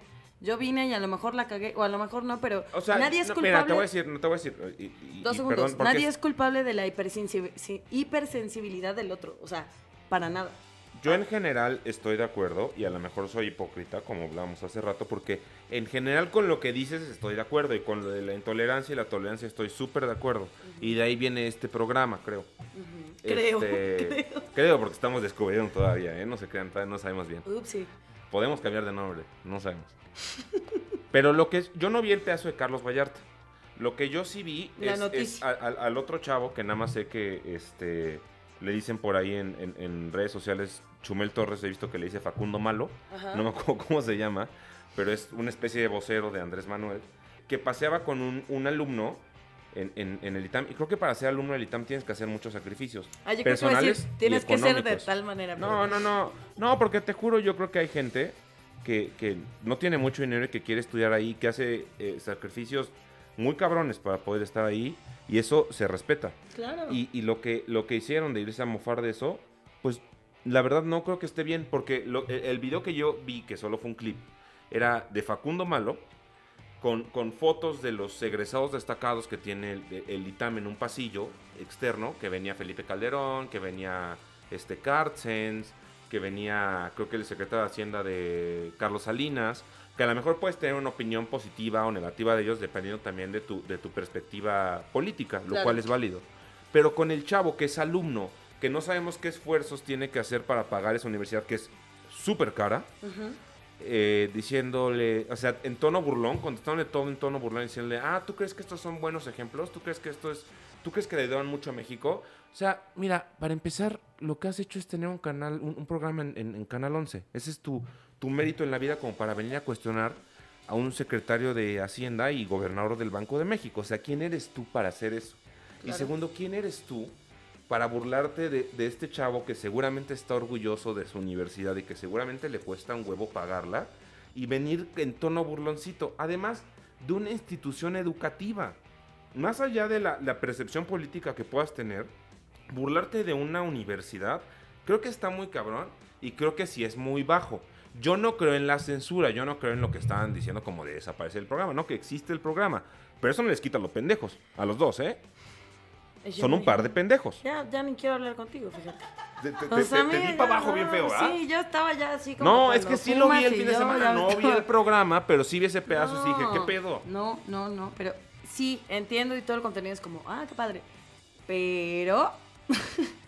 yo vine y a lo mejor la cagué, o a lo mejor no, pero O sea, nadie es no, culpable. mira, te voy a decir, no te voy a decir. y- y- Dos segundos. perdón, Nadie es- es culpable de la hipersensi- si- hipersensibilidad del otro. O sea, para nada. Yo en general estoy de acuerdo y a lo mejor soy hipócrita, como hablábamos hace rato, porque en general con lo que dices estoy de acuerdo y con lo de la intolerancia y la tolerancia estoy súper de acuerdo. Y de ahí viene este programa, creo. Creo, Este, creo. porque estamos descubriendo todavía, ¿eh? No se crean, todavía no sabemos bien. Ups, sí. Podemos cambiar de nombre, no sabemos. Pero lo que es, yo no vi el pedazo de Carlos Vallarta. Lo que yo sí vi La es, es noticia. a- al, al otro chavo que nada más sé que este le dicen por ahí en, en- en redes sociales, Chumel Torres, he visto que le dice Facundo Malo, Ajá. no me acuerdo cómo se llama, pero es una especie de vocero de Andrés Manuel, que paseaba con un, un alumno en, en- en el ITAM. Y creo que para ser alumno del ITAM tienes que hacer muchos sacrificios Ah, yo creo que personales decir, y tienes que ser de tal manera. No, no, no. No, porque te juro, yo creo que hay gente que, que no tiene mucho dinero y que quiere estudiar ahí, que hace eh, sacrificios muy cabrones para poder estar ahí. Y eso se respeta. Claro. Y, y lo, que, lo que hicieron de irse a mofar de eso, pues la verdad no creo que esté bien. Porque lo- el, el video que yo vi, que solo fue un clip, era de Facundo Malo. Con, con fotos de los egresados destacados que tiene el, el ITAM en un pasillo externo, que venía Felipe Calderón, que venía este Cartsens, que venía, creo que el secretario de Hacienda de Carlos Salinas, que a lo mejor puedes tener una opinión positiva o negativa de ellos dependiendo también de tu, de tu perspectiva política, lo Claro. cual es válido. Pero con el chavo que es alumno, que no sabemos qué esfuerzos tiene que hacer para pagar esa universidad que es súper cara. Eh, diciéndole, o sea, en tono burlón, contestándole todo en tono burlón, diciéndole, ah, ¿tú crees que estos son buenos ejemplos? ¿Tú crees que esto es, tú crees que le dan mucho a México? O sea, mira, para empezar, lo que has hecho es tener un canal, un, un programa en, en- en Canal 11. Ese es tu, tu mérito en la vida como para venir a cuestionar a un secretario de Hacienda y gobernador del Banco de México. O sea, ¿quién eres tú para hacer eso? Y segundo, ¿quién eres tú para burlarte de, de este chavo que seguramente está orgulloso de su universidad y que seguramente le cuesta un huevo pagarla y venir en tono burloncito? Además de una institución educativa. Más allá de la, la percepción política que puedas tener, burlarte de una universidad, creo que está muy cabrón y creo que sí es muy bajo. Yo no creo en la censura, yo no creo en lo que estaban diciendo como de desaparecer el programa, no, que existe el programa. Pero eso no les quita a los pendejos, a los dos, ¿eh? Son un par de pendejos. Ya, ya ni quiero hablar contigo, fíjate. Te, te- O te- sea, te- te mira, di para abajo bien feo, ¿verdad? Sí, yo estaba ya así como. No, es que sí lo vi el fin de semana, no vi el programa, pero sí vi ese pedazo y dije, ¿qué No, pedo? No, no, no, no, pero sí, entiendo y todo el contenido es como, ah, qué padre. Pero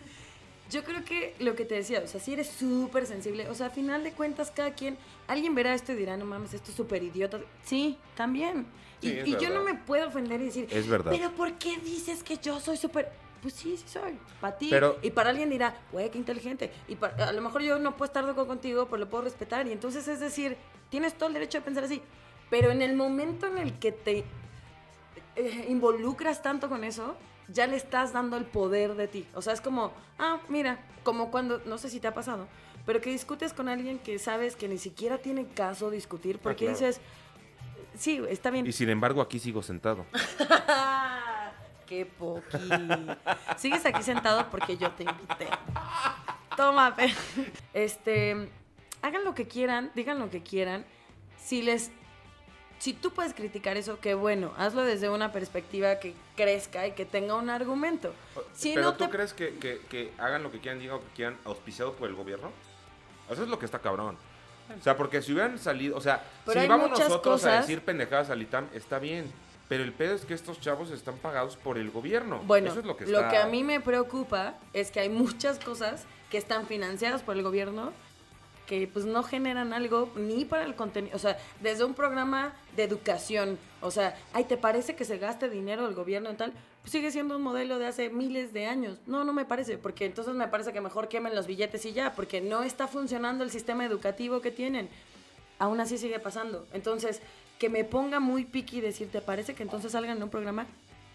yo creo que lo que te decía, o sea, si eres súper sensible, o sea, a final de cuentas cada quien, alguien verá esto y dirá, no mames, esto es súper idiota. Sí, también. Y, Sí, es y yo no me puedo ofender y decir, Es verdad. pero ¿por qué dices que yo soy súper... Pues sí, sí soy. Para ti. Pero- y para alguien dirá, güey, qué inteligente. Y pa- a lo mejor yo no puedo estar de acuerdo contigo, pero lo puedo respetar. Y entonces es decir, tienes todo el derecho de pensar así. Pero en el momento en el que te eh, involucras tanto con eso, ya le estás dando el poder de ti. O sea, es como, ah, mira, como cuando, no sé si te ha pasado, pero que discutes con alguien que sabes que ni siquiera tiene caso discutir, porque claro. dices, sí, está bien. Y sin embargo, aquí sigo sentado. ¡Qué poqui! Sigues aquí sentado porque yo te invité. Toma, este, hagan lo que quieran, digan lo que quieran. Si les, si tú puedes criticar eso, qué bueno, hazlo desde una perspectiva que crezca y que tenga un argumento. Si ¿Pero no tú te- crees que, que- que hagan lo que quieran, digan lo que quieran, auspiciado por el gobierno? Eso es lo que está cabrón. O sea, porque si hubieran salido, o sea, Pero si vamos nosotros a decir pendejadas al ITAM, está bien. Pero el pedo es que estos chavos están pagados por el gobierno. Bueno, Eso es lo que, lo que a mí me preocupa es que hay muchas cosas que están financiadas por el gobierno que pues no generan algo ni para el contenido, o sea, desde un programa de educación, o sea, ay, ¿te parece que se gaste dinero el gobierno en tal? Pues sigue siendo un modelo de hace miles de años. No, no me parece, porque entonces me parece que mejor quemen los billetes y ya, porque no está funcionando el sistema educativo que tienen. Aún así sigue pasando. Entonces, que me ponga muy piqui decir, ¿te parece que entonces salgan en un programa?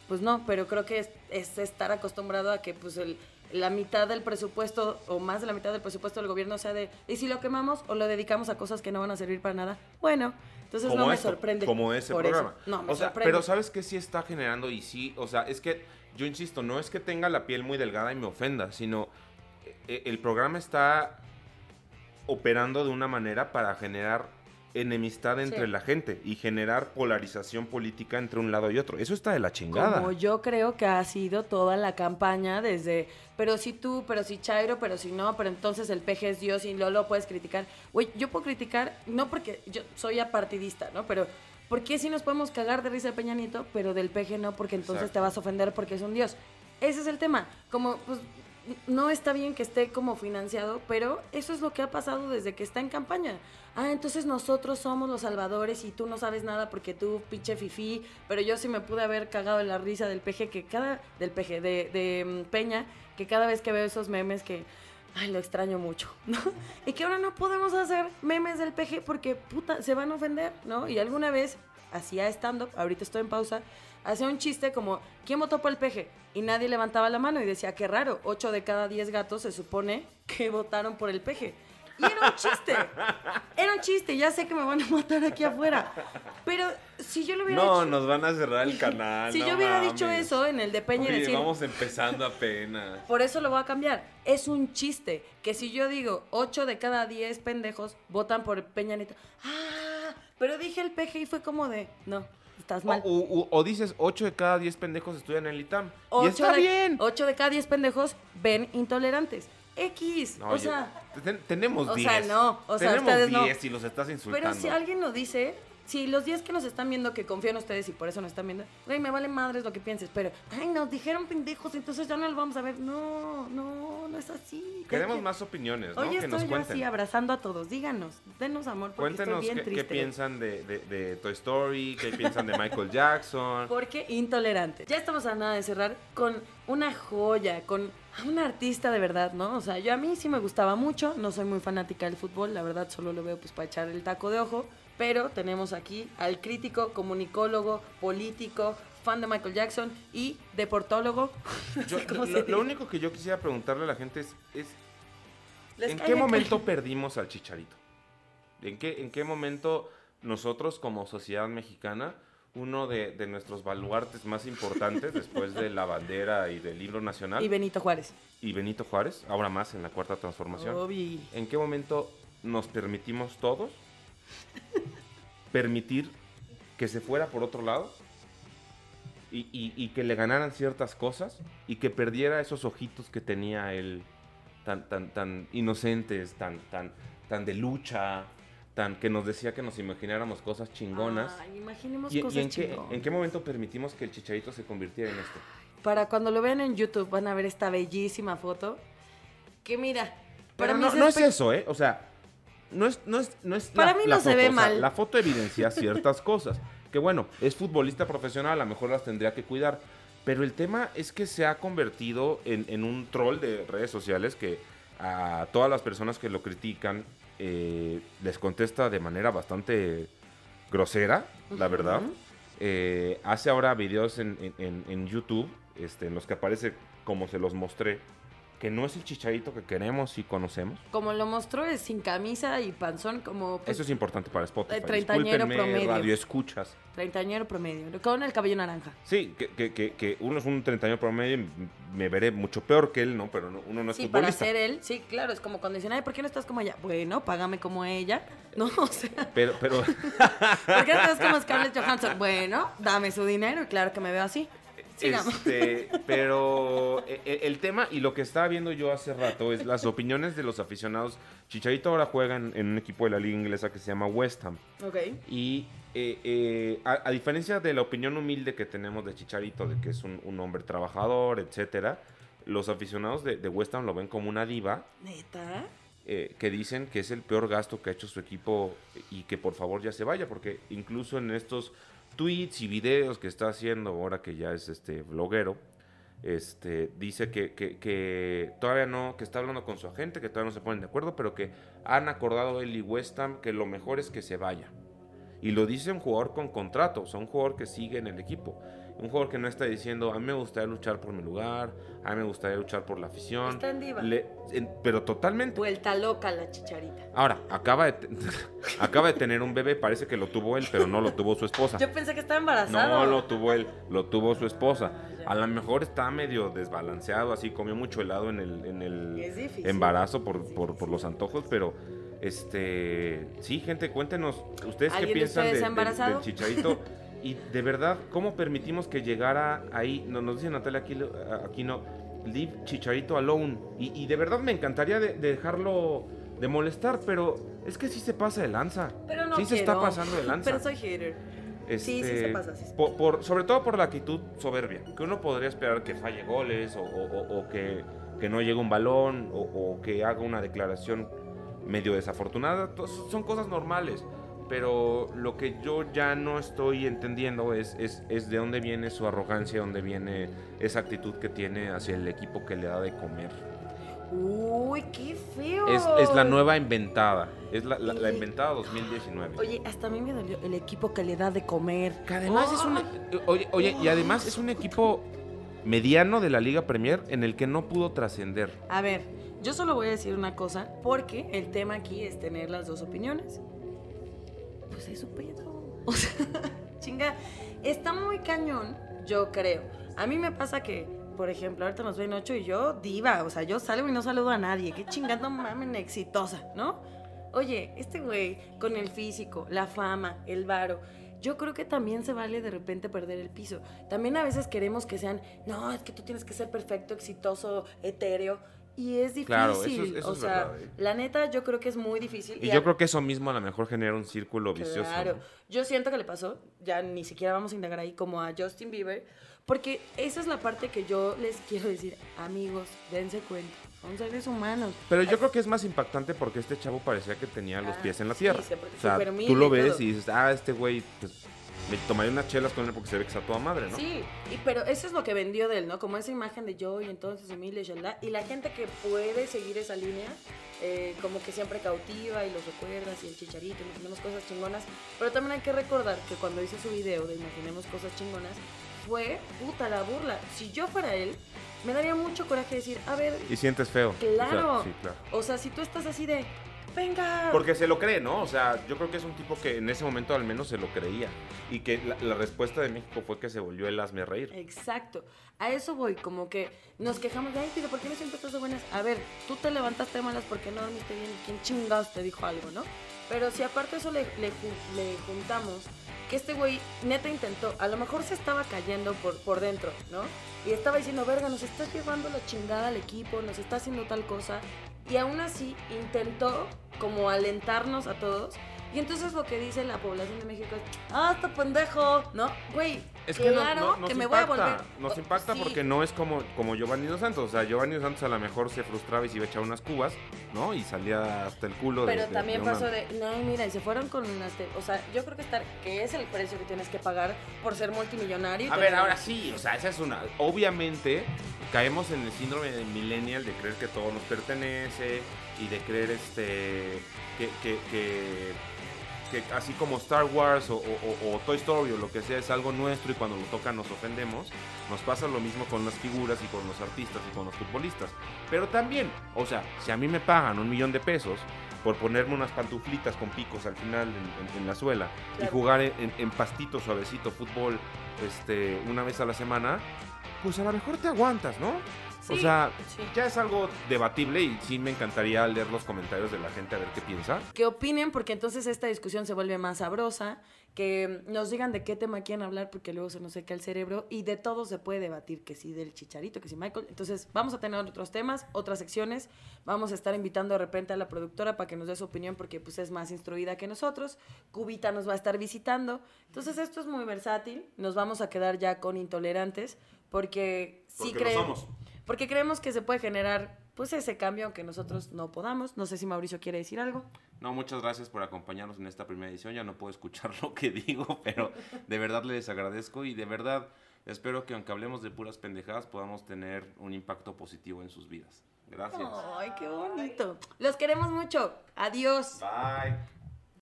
Pues no, pero creo que es estar acostumbrado a que pues el, la mitad del presupuesto o más de la mitad del presupuesto del gobierno sea de, ¿y si lo quemamos o lo dedicamos a cosas que no van a servir para nada? Bueno, entonces no me sorprende. Como ese por eso. programa. No, me o sea, sorprende. pero ¿sabes qué sí está generando? Y sí, o sea, es que yo insisto, no es que tenga la piel muy delgada y me ofenda, sino eh, el programa está operando de una manera para generar enemistad entre Sí. la gente y generar polarización política entre un lado y otro. Eso está de la chingada. Como yo creo que ha sido toda la campaña desde, pero si tú, pero si Chairo, pero si no, pero entonces el peje es Dios y no lo puedes criticar. Güey, yo puedo criticar, no porque yo soy apartidista, ¿no? Pero ¿por qué si nos podemos cagar de risa de Peña Nieto, pero del peje no? Porque entonces Exacto. te vas a ofender porque es un Dios. Ese es el tema. Como, pues, no está bien que esté como financiado, pero eso es lo que ha pasado desde que está en campaña. Ah, entonces nosotros somos los salvadores y tú no sabes nada porque tú, pinche fifí, pero yo sí me pude haber cagado en la risa del peje que cada, del peje, de, mm, Peña, que cada vez que veo esos memes que, ay, lo extraño mucho, ¿no? Y que ahora no podemos hacer memes del peje porque, puta, se van a ofender, ¿no? Y alguna vez hacía stand-up, ahorita estoy en pausa, hacía un chiste como, ¿quién votó por el peje? Y nadie levantaba la mano y decía, qué raro, 8 de cada 10 gatos se supone que votaron por el peje. Y era un chiste, era un chiste, ya sé que me van a matar aquí afuera. Pero si yo lo hubiera No, hecho... nos van a cerrar el canal. Si no yo hubiera dicho eso en el de Peña y Oye, decir, vamos empezando apenas. por eso lo voy a cambiar. Es un chiste. Que si yo digo 8 de cada 10 pendejos votan por Peña Nieto. Ah, pero dije el peje y fue como de, no, estás O, mal. o- o dices 8 de cada 10 pendejos estudian en el ITAM. y Ocho está de, bien. 8 de cada 10 pendejos ven intolerantes. X. No, o oye, sea, ten- tenemos o 10. sea, no, o sea, tenemos ustedes no. 10 y los estás insultando. pero si alguien lo dice, si los 10 que nos están viendo, que confío en ustedes y por eso nos están viendo, güey, me vale madres lo que pienses, pero, ay, nos dijeron pendejos, entonces ya no lo vamos a ver. No, no, no es así. Queremos que- más opiniones, ¿no? Hoy que estoy nos yo cuenten. así abrazando a todos. Díganos, denos amor porque Cuéntenos estoy bien qué, qué triste. piensan de, de- de Toy Story, qué piensan de Michael Jackson. Porque intolerante. Ya estamos a nada de cerrar con una joya, con una artista de verdad, ¿no? O sea, yo a mí sí me gustaba mucho, no soy muy fanática del fútbol, la verdad solo lo veo pues para echar el taco de ojo, pero tenemos aquí al crítico, comunicólogo, político, fan de Michael Jackson y deportólogo. Yo- ¿Cómo lo, lo único que yo quisiera preguntarle a la gente es, es, ¿en qué momento que- perdimos al chicharito? ¿En qué, ¿En qué momento nosotros como sociedad mexicana, uno de, de nuestros baluartes más importantes después de la bandera y del libro nacional Y Benito Juárez. y Benito Juárez, ahora más en la cuarta transformación, Obi. ¿en qué momento nos permitimos todos permitir que se fuera por otro lado y, y- y que le ganaran ciertas cosas y que perdiera esos ojitos que tenía él tan, tan, tan inocentes, tan, tan, tan de lucha, tan que nos decía que nos imagináramos cosas chingonas? Imaginemos ¿Y, y cosas en, qué, en qué momento permitimos que el chicharito se convirtiera en esto? Para cuando lo vean en YouTube van a ver esta bellísima foto. Que mira, Pero no, es no es eso, ¿eh? O sea, no es, no es, no es Para la, mí no se foto, ve o sea, mal. la foto evidencia ciertas cosas. Que bueno, es futbolista profesional, a lo mejor las tendría que cuidar. Pero el tema es que se ha convertido en, en un troll de redes sociales que a todas las personas que lo critican eh, les contesta de manera bastante grosera, la verdad. Eh, hace ahora videos en, en- en- en YouTube este, en los que aparece como se los mostré, que no es el chicharito que queremos y conocemos. Como lo mostró, es sin camisa y panzón, como pues, Eso es importante para Spotify. Eh, treintañero promedio. radio escuchas. treintañero promedio, con el cabello naranja. Sí, que, que, que, que uno es un treintañero promedio y me veré mucho peor que él, ¿no? Pero no- uno no es Sí, para futbolista. ser él, sí, claro, es como cuando dicen, ay, ¿por qué no estás como ella? Bueno, págame como ella. No, o sea, Pero, pero ¿por qué no estás como Scarlett Johansson? Bueno, dame su dinero y claro que me veo así. Este, pero e- e- el tema y lo que estaba viendo yo hace rato es las opiniones de los aficionados. Chicharito ahora juega en, en un equipo de la liga inglesa que se llama West Ham. Ok. Y eh, eh, a, a diferencia de la opinión humilde que tenemos de Chicharito, de que es un, un hombre trabajador, etcétera, los aficionados de, de West Ham lo ven como una diva ¿Neta? eh, que dicen que es el peor gasto que ha hecho su equipo y que por favor ya se vaya, porque incluso en estos tweets y videos que está haciendo ahora que ya es este bloguero, este, dice que, que- que todavía no, que está hablando con su agente, que todavía no se ponen de acuerdo, pero que han acordado él y West Ham que lo mejor es que se vaya. Y lo dice un jugador con contrato, o sea, un jugador que sigue en el equipo. Un jugador que no está diciendo, a mí me gustaría luchar por mi lugar, a mí me gustaría luchar por la afición. Está en diva. Le- en- pero totalmente. Vuelta loca la chicharita. Ahora, acaba de, acaba de tener un bebé, parece que lo tuvo él, pero no lo tuvo su esposa. Yo pensé que estaba embarazado. No lo tuvo él, lo tuvo su esposa. A lo mejor está medio desbalanceado, así comió mucho helado en el, en el embarazo por, por, por los antojos, pero este sí, gente, cuéntenos, ¿ustedes qué ¿Alguien de piensan ustedes de- del chicharito? Y de verdad, ¿cómo permitimos que llegara ahí? No, nos dice Natalia aquí, aquí no, leave Chicharito alone. Y, y de verdad me encantaría de- de dejarlo de molestar, pero es que sí se pasa de lanza. Pero no sí se está quiero. pasando de lanza. Pero soy hater. Sí, sí Este, se pasa, sí se por- por- sobre todo por la actitud soberbia, que uno podría esperar que falle goles o, o- o- o que, que no llegue un balón o, que haga una declaración medio desafortunada. Son cosas normales, pero lo que yo ya no estoy entendiendo es, es, es de dónde viene su arrogancia, dónde viene esa actitud que tiene hacia el equipo que le da de comer. Uy, qué feo. Es, es la nueva inventada, es la, la- la Y- inventada 2019. Oye, hasta a mí me dolió el equipo que le da de comer. Que además es un oye, oye, y además es un equipo mediano de la Liga Premier en el que no pudo trascender. A ver, yo solo voy a decir una cosa, porque el tema aquí es tener las dos opiniones. Pues es su pedo. O sea, chinga, está muy cañón, yo creo. A mí me pasa que, por ejemplo, ahorita nos ven ocho y yo diva, o sea, yo salgo y no saludo a nadie. Qué chingando mamen exitosa, ¿no? Oye, este güey con el físico, la fama, el varo. Yo creo que también se vale de repente perder el piso. También a veces queremos que sean, no, es que tú tienes que ser perfecto, exitoso, etéreo. Y es difícil. Claro, eso es- eso o es sea, verdad, ¿eh? la neta, yo creo que es muy difícil. Y yo creo que eso mismo a lo mejor genera un círculo vicioso. Claro. ¿no? Yo siento que le pasó, ya ni siquiera vamos a indagar ahí, como a Justin Bieber, porque esa es la parte que yo les quiero decir, amigos, dense cuenta, son seres humanos. Pero yo creo que es más impactante porque este chavo parecía que tenía los Ah, pies en la sí, tierra. se- o sea, tú lo ves y dices, ah, este güey, pues me tomaría unas chelas con él porque se ve que está toda madre, ¿no? Sí, y, pero eso es lo que vendió de él, ¿no? Como esa imagen de yo y entonces humilde, shalala, y la gente que puede seguir esa línea, eh, como que siempre cautiva y los recuerdas y el chicharito, imaginemos cosas chingonas, pero también hay que recordar que cuando hice su video de imaginemos cosas chingonas, fue puta la burla. Si yo fuera él, me daría mucho coraje decir, a ver, Y sientes feo. O sea, claro, sí, claro. o sea, si tú estás así de, venga, Porque se lo cree, ¿no? O sea, yo creo que es un tipo que en ese momento al menos se lo creía. Y que la, la respuesta de México fue que se volvió el hazme reír. Exacto. A eso voy, como que nos quejamos de, ay, pero ¿por qué no siempre estás de buenas? A ver, tú te levantaste de malas porque no dormiste bien. ¿Quién chingados te dijo algo, no? Pero si aparte eso le, le le juntamos, que este güey neta intentó, a lo mejor se estaba cayendo por, por dentro, ¿no? Y estaba diciendo, verga, nos estás llevando la chingada al equipo, nos está haciendo tal cosa. Y aún así intentó como alentarnos a todos. Y entonces lo que dice la población de México es, ah, está pendejo, ¿no? Güey, Es que claro no- nos que me voy a impacta, volver. Nos impacta sí. porque no es como, como Giovanni Dos Santos. O sea, Giovanni Dos Santos a lo mejor se frustraba y se iba a echar unas cubas, ¿no? Y salía hasta el culo de- Pero de- también de una- pasó de, no, mira, y se fueron con te- O sea, yo creo que estar, que es el precio que tienes que pagar por ser multimillonario. A ver, ahora sí, o sea, esa es una. Obviamente, caemos en el síndrome de millennial de creer que todo nos pertenece y de creer este. que. que, que- que así como Star Wars o, o- o- o Toy Story o lo que sea es algo nuestro y cuando lo toca nos ofendemos, nos pasa lo mismo con las figuras y con los artistas y con los futbolistas. Pero también, o sea, si a mí me pagan un millón de pesos por ponerme unas pantuflitas con picos al final en, en- en la suela y jugar en, en- en pastito suavecito fútbol este, una vez a la semana, pues a lo mejor te aguantas, ¿no? O Sí, sea, sí. ya es algo debatible y sí me encantaría leer los comentarios de la gente a ver qué piensa. Que opinen, porque entonces esta discusión se vuelve más sabrosa. Que nos digan de qué tema quieren hablar, porque luego se nos seca el cerebro. Y de todo se puede debatir, que sí del chicharito, que sí Michael. Entonces vamos a tener otros temas, otras secciones. Vamos a estar invitando de repente a la productora para que nos dé su opinión, porque pues es más instruida que nosotros. Cubita nos va a estar visitando. Entonces esto es muy versátil. Nos vamos a quedar ya con intolerantes, porque sí Porque lo creemos... Porque creemos que se puede generar pues ese cambio aunque nosotros no podamos. No sé si Mauricio quiere decir algo. No, muchas gracias por acompañarnos en esta primera edición. Ya no puedo escuchar lo que digo, pero de verdad les agradezco y de verdad espero que aunque hablemos de puras pendejadas podamos tener un impacto positivo en sus vidas. Gracias. Ay, qué bonito. Los queremos mucho. Adiós. Bye.